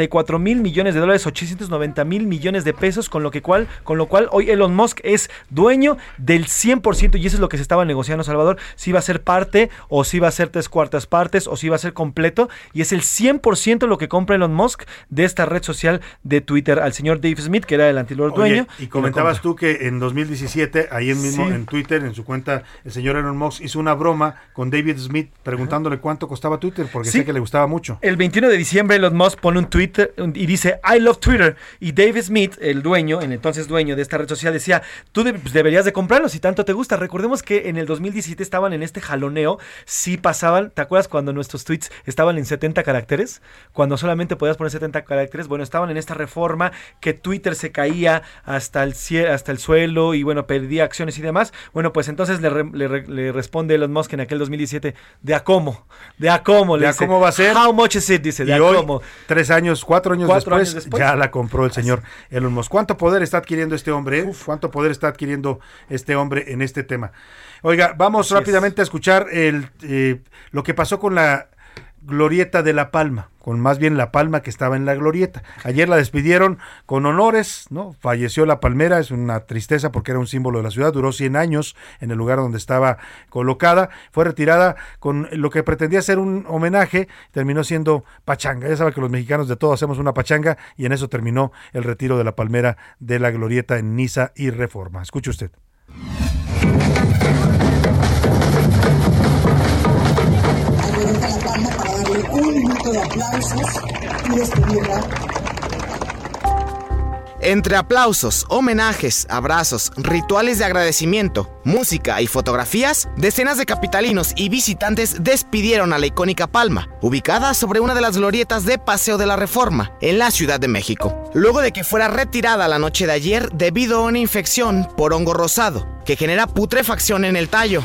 194 mil millones de dólares, 890 mil millones de pesos, con lo, que cual, con lo cual hoy Elon Musk es dueño del 100% y eso es lo que se estaba negociando, Salvador, si va a ser parte o si va a ser tres cuartas partes o si va a ser completo y es el 100% lo que compra Elon Musk de esta red social de Twitter al señor Dave Smith, que era el anterior dueño. Y comentabas tú que en 2017, ahí en mismo en Twitter, en su cuenta, el señor Elon Musk hizo una broma con David Smith preguntándole cuánto costaba Twitter, porque sé que le gustaba mucho. El 21 de diciembre Elon Musk pone un tweet y dice I love Twitter y Dave Smith, el dueño, el entonces dueño de esta red social decía, tú de- pues, deberías de comprarlo si tanto te gusta. Recordemos que en el 2017 estaban en este jaloneo, sí pasaban, ¿te acuerdas cuando nuestros tweets estaban en 70 caracteres? Cuando solamente podías poner 70 caracteres, bueno, estaban en esta reforma que Twitter se caía hasta el hasta el suelo y bueno, perdía acciones y demás. Bueno, pues entonces le, re- le re- le responde Elon Musk en aquel 2017, de a cómo, de a cómo, le ¿De a dice, cómo va a ser? How much is it? Dice, de y a hoy, cómo. tres años, cuatro años, Cuatro después, años después. ya la compró el señor Elon Musk. ¿Cuánto poder está adquiriendo este hombre? ¿Cuánto poder está adquiriendo este hombre en este tema? Oiga, vamos Así es. rápidamente a escuchar el, eh, lo que pasó con la Glorieta de la Palma, con más bien la palma que estaba en la glorieta. Ayer la despidieron con honores, ¿no? Falleció la palmera, es una tristeza porque era un símbolo de la ciudad, duró 100 años en el lugar donde estaba colocada, fue retirada con lo que pretendía ser un homenaje, terminó siendo pachanga. Ya sabe que los mexicanos de todo hacemos una pachanga y en eso terminó el retiro de la palmera de la glorieta en Niza y Reforma. Escuche usted. Aplausos y despedirla. Entre aplausos, homenajes, abrazos, rituales de agradecimiento, música y fotografías, decenas de capitalinos y visitantes despidieron a la icónica palma, ubicada sobre una de las glorietas de Paseo de la Reforma, en la Ciudad de México, luego de que fuera retirada la noche de ayer debido a una infección por hongo rosado, que genera putrefacción en el tallo.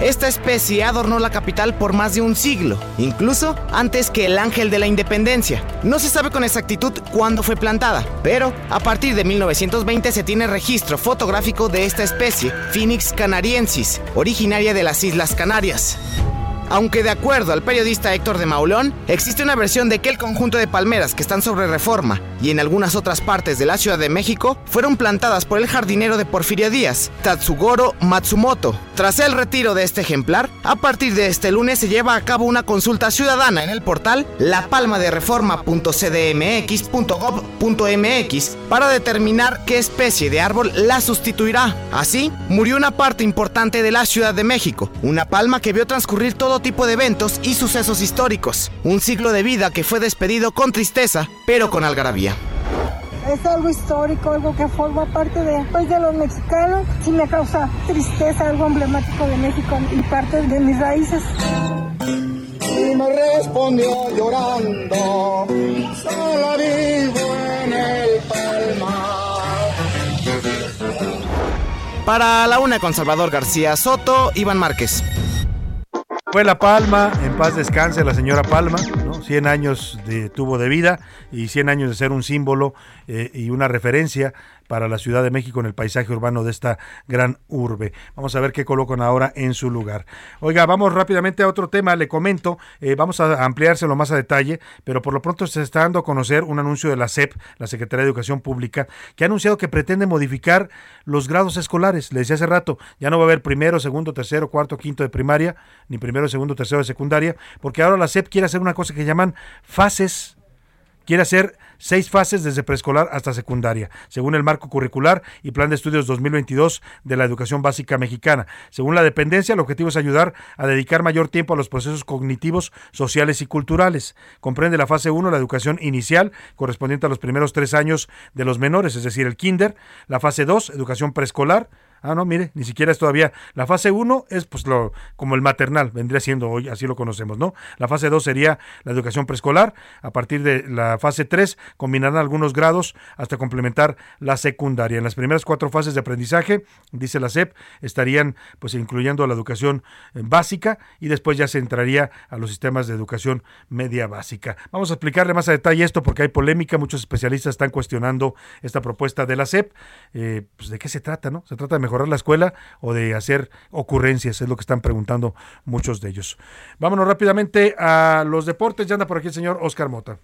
Esta especie adornó la capital por más de un siglo, incluso antes que el Ángel de la Independencia. No se sabe con exactitud cuándo fue plantada, pero a partir de 1920 se tiene registro fotográfico de esta especie, Phoenix canariensis, originaria de las Islas Canarias. Aunque de acuerdo al periodista Héctor de Maulón, existe una versión de que el conjunto de palmeras que están sobre reforma y en algunas otras partes de la Ciudad de México fueron plantadas por el jardinero de Porfirio Díaz, Tatsugoro Matsumoto. Tras el retiro de este ejemplar, a partir de este lunes se lleva a cabo una consulta ciudadana en el portal lapalmadereforma.cdmx.gov.mx para determinar qué especie de árbol la sustituirá. Así, murió una parte importante de la Ciudad de México, una palma que vio transcurrir todo tipo de eventos y sucesos históricos, un ciclo de vida que fue despedido con tristeza, pero con algarabía. Es algo histórico, algo que forma parte de, pues, de los mexicanos. Sí me causa tristeza, algo emblemático de México y parte de mis raíces. Y me respondió llorando, solo vivo en el palmar. Para la una con Salvador García Soto, Iván Márquez. Fue La Palma, en paz descanse la señora Palma, ¿no? 100 años de, tuvo de vida y 100 años de ser un símbolo eh, y una referencia para la Ciudad de México en el paisaje urbano de esta gran urbe. Vamos a ver qué colocan ahora en su lugar. Oiga, vamos rápidamente a otro tema, le comento, eh, vamos a ampliárselo más a detalle, pero por lo pronto se está dando a conocer un anuncio de la SEP, la Secretaría de Educación Pública, que ha anunciado que pretende modificar los grados escolares. Le decía hace rato, ya no va a haber primero, segundo, tercero, cuarto, quinto de primaria, ni primero, segundo, tercero de secundaria, porque ahora la SEP quiere hacer una cosa que llaman fases quiere hacer seis fases desde preescolar hasta secundaria, según el marco curricular y plan de estudios 2022 de la educación básica mexicana. Según la dependencia, el objetivo es ayudar a dedicar mayor tiempo a los procesos cognitivos, sociales y culturales. Comprende la fase 1, la educación inicial, correspondiente a los primeros tres años de los menores, es decir, el kinder. La fase 2, educación preescolar, Ah, no, mire, ni siquiera es todavía. La fase 1 es pues lo como el maternal, vendría siendo hoy, así lo conocemos, ¿no? La fase 2 sería la educación preescolar. A partir de la fase 3 combinarán algunos grados hasta complementar la secundaria. En las primeras cuatro fases de aprendizaje, dice la SEP, estarían pues incluyendo la educación eh, básica y después ya se entraría a los sistemas de educación media básica. Vamos a explicarle más a detalle esto porque hay polémica, muchos especialistas están cuestionando esta propuesta de la SEP. Eh, pues de qué se trata, ¿no? Se trata de mejorar la escuela o de hacer ocurrencias, es lo que están preguntando muchos de ellos. Vámonos rápidamente a los deportes, ya anda por aquí el señor Oscar Mota.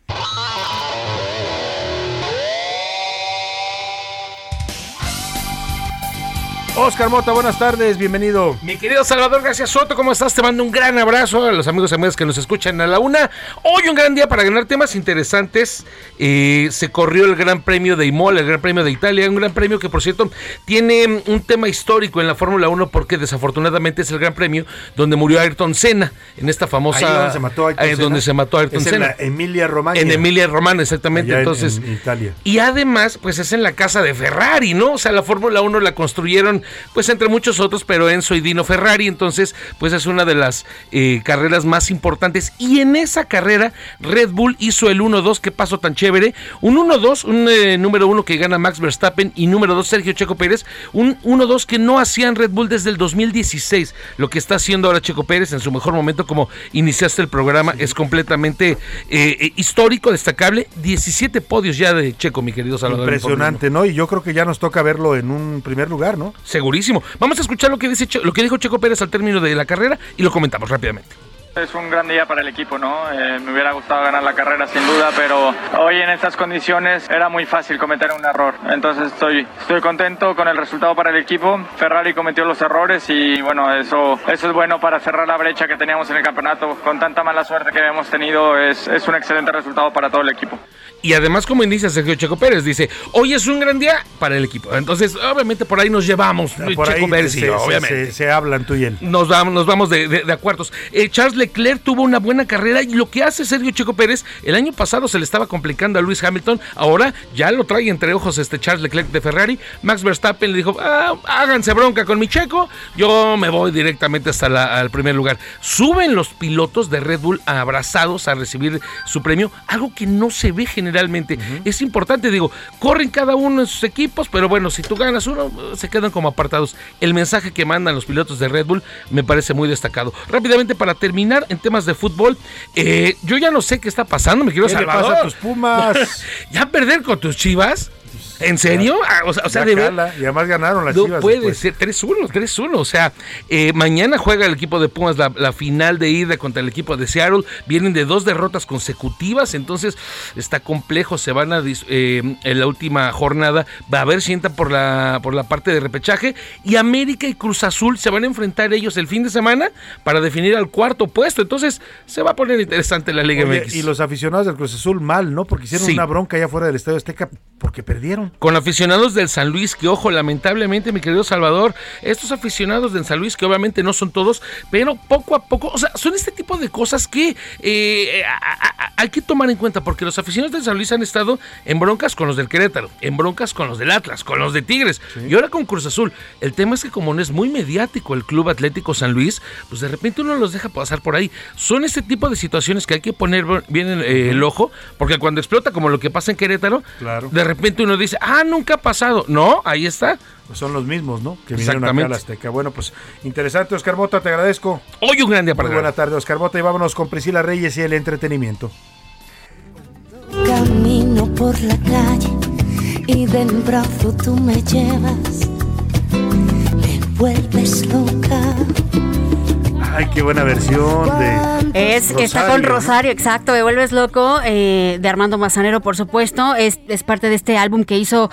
Oscar Mota, buenas tardes, bienvenido. Mi querido Salvador García Soto, ¿cómo estás? Te mando un gran abrazo a los amigos y amigas que nos escuchan a la una. Hoy un gran día para ganar temas interesantes. Eh, se corrió el Gran Premio de Imola, el Gran Premio de Italia, un gran premio que por cierto tiene un tema histórico en la Fórmula 1 porque desafortunadamente es el Gran Premio donde murió Ayrton Senna en esta famosa... Ahí donde se mató Ayrton eh, Senna. donde se mató Ayrton Es en la Emilia Romagna. En Emilia Romana, exactamente. Allá en- Entonces, en Italia. y además, pues es en la casa de Ferrari, ¿no? O sea, la Fórmula 1 la construyeron, pues entre muchos otros, pero Enzo y Dino Ferrari. Entonces, pues es una de las eh, carreras más importantes. Y en esa carrera, Red Bull hizo el 1-2, qué paso tan chévere. Un 1-2, un eh, número 1 que gana Max Verstappen y número 2 Sergio Checo Pérez. Un 1-2 que no hacían Red Bull desde el 2016. Lo que está haciendo ahora Checo Pérez en su mejor momento, como iniciaste el programa, es completamente eh, histórico, destacable. 17 podios ya de Checo, mi querido Salvador. Impresionante, ¿no? Y yo creo que ya nos toca verlo en un primer lugar, ¿no? Segurísimo. Vamos a escuchar lo que, dice lo que dijo Checo Pérez al término de la carrera y lo comentamos rápidamente. Es un gran día para el equipo, ¿no? Eh, me hubiera gustado ganar la carrera sin duda, pero hoy en estas condiciones era muy fácil cometer un error. Entonces estoy, estoy contento con el resultado para el equipo. Ferrari cometió los errores y bueno, eso, eso es bueno para cerrar la brecha que teníamos en el campeonato. Con tanta mala suerte que hemos tenido, es, es un excelente resultado para todo el equipo. Y además, como indica Sergio Checo Pérez, dice, hoy es un gran día para el equipo. Entonces, obviamente por ahí nos llevamos, Por Checo ahí Pérez y se, yo, se- obviamente. se- se hablan tú y él. Nos vamos, nos vamos de, de- de acuerdos. Eh, Charles Leclerc tuvo una buena carrera y lo que hace Sergio Checo Pérez, el año pasado se le estaba complicando a Luis Hamilton, ahora ya lo trae entre ojos este Charles Leclerc de Ferrari. Max Verstappen le dijo, "Ah, háganse bronca con mi Checo, yo me voy directamente hasta la- al primer lugar. Suben los pilotos de Red Bull abrazados a recibir su premio, algo que no se ve generalmente. Es importante, digo, corren cada uno en sus equipos, pero bueno, si tú ganas uno, se quedan como apartados. El mensaje que mandan los pilotos de Red Bull me parece muy destacado. Rápidamente, para terminar, en temas de fútbol, eh, yo ya no sé qué está pasando, me quiero ¿Qué le Salvador. pasa a tus Pumas? ¿Ya perder con tus chivas? ¿En serio? Ah, O sea, o sea, Ya de ver- cala, y además ganaron las no Chivas puede después. ser 3-1, 3-1. O sea, eh, mañana juega el equipo de Pumas la, la final de ida contra el equipo de Seattle. Vienen de dos derrotas consecutivas, entonces está complejo. Se van a eh, en la última jornada. Va a ver si entran por la, por la parte de repechaje. Y América y Cruz Azul se van a enfrentar ellos el fin de semana para definir al cuarto puesto. Entonces se va a poner interesante la Liga Oye, MX. y los aficionados del Cruz Azul mal, ¿no? Porque hicieron Sí. una bronca allá fuera del Estadio Azteca porque perdieron. Con aficionados del San Luis, que ojo, lamentablemente, mi querido Salvador, estos aficionados del San Luis, que obviamente no son todos, pero poco a poco, o sea, son este tipo de cosas que eh, a- a- a- hay que tomar en cuenta, porque los aficionados del San Luis han estado en broncas con los del Querétaro, en broncas con los del Atlas, con los de Tigres, y ahora con Cruz Azul. El tema es que como no es muy mediático el Club Atlético San Luis, pues de repente uno los deja pasar por ahí. Son este tipo de situaciones que hay que poner bien eh, el ojo, porque cuando explota, como lo que pasa en Querétaro, Claro. de repente uno dice, ah, nunca ha pasado. No, ahí está. Pues son los mismos, ¿no? Que vinieron acá a la Azteca. Bueno, pues interesante, Oscar Mota, te agradezco. Hoy un gran día para Muy buena tarde, Oscar Mota, y vámonos con Priscila Reyes y el entretenimiento. Camino por la calle y del brazo tú me llevas, me vuelves loca. Ay, qué buena versión de. Es, está con Rosario, exacto, Me vuelves loco, eh, de Armando Mazanero, por supuesto. Es, es parte de este álbum que hizo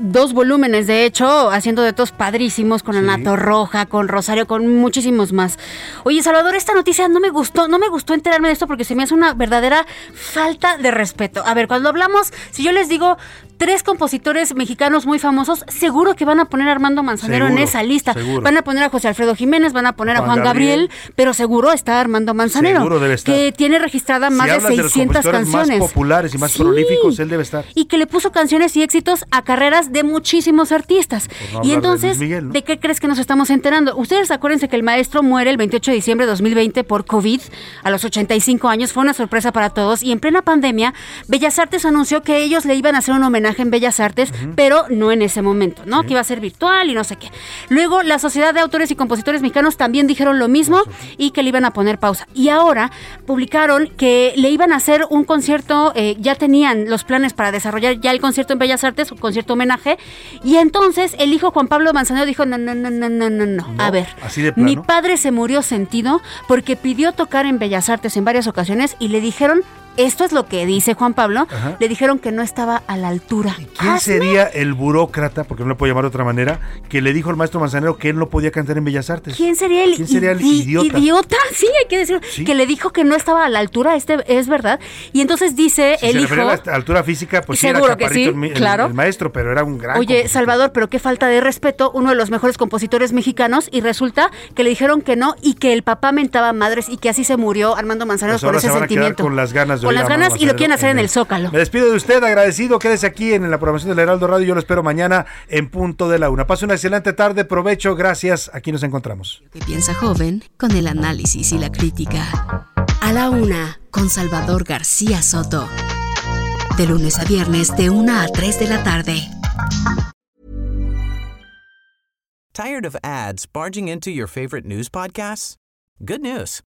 dos volúmenes, de hecho, haciendo duetos padrísimos con Anato Roja, con Rosario, con muchísimos más. Oye, Salvador, esta noticia no me gustó, no me gustó enterarme de esto porque se me hace una verdadera falta de respeto. A ver, cuando hablamos, si yo les digo tres compositores mexicanos muy famosos, seguro que van a poner a Armando Manzanero en esa lista. seguro. Van a poner a José Alfredo Jiménez, van a poner a Juan Gabriel, Gabriel. pero seguro está Armando Manzanero. Seguro debe estar. Que tiene registrada más de hablas de los 600 canciones. más populares y más Sí. prolíficos, él debe estar. Y que le puso canciones y éxitos a carreras de muchísimos artistas. no y de entonces, Luis Miguel, ¿no? ¿de qué crees que nos estamos enterando? Ustedes acuérdense que el maestro muere el 28 de diciembre de 2020 por COVID a los 85 años. Fue una sorpresa para todos. Y en plena pandemia, Bellas Artes anunció que ellos le iban a hacer un homenaje en Bellas Artes, pero no en ese momento, ¿no? Que iba a ser virtual y no sé qué. Luego, la Sociedad de Autores y Compositores Mexicanos también dijeron lo mismo y que le iban a poner pausa. Y ahora publicaron que le iban a hacer un concierto, eh, ya tenían los planes para desarrollar ya el concierto en Bellas Artes, un concierto homenaje, y entonces el hijo Juan Pablo Manzanero dijo, no, no, no, no, no, no, no, a ver, Así de mi plano. padre se murió sentido porque pidió tocar en Bellas Artes en varias ocasiones y le dijeron, esto es lo que dice Juan Pablo, Ajá. le dijeron que no estaba a la altura. ¿Quién Hazme sería el burócrata, porque no le puedo llamar de otra manera, que le dijo al maestro Manzanero que él no podía cantar en Bellas Artes? ¿Quién sería el, ¿Quién sería el idi- idiota? Sí, hay que decirlo. Sí. Que le dijo que no estaba a la altura, este es verdad. Y entonces dice Si el se hijo. a la altura física, pues sí era que sí, el claro. el maestro, pero era un gran Oye. Salvador, pero qué falta de respeto, uno de los mejores compositores mexicanos, y resulta que le dijeron que no y que el papá mentaba madres y que así se murió Armando Manzanero Pues por ahora ese se van a sentimiento. con las ganas de Con las ganas y lo quieren hacer en el Zócalo. Me despido de usted, agradecido. Quédese aquí en la programación del Heraldo Radio. Yo lo espero mañana en punto de la una. Pase una excelente tarde, provecho, gracias. Aquí nos encontramos. que piensa joven con el análisis y la crítica. A la una, con Salvador García Soto. De lunes a viernes, de 1 a 3 de la tarde. Tired of ads barging into your favorite news podcasts? Good news.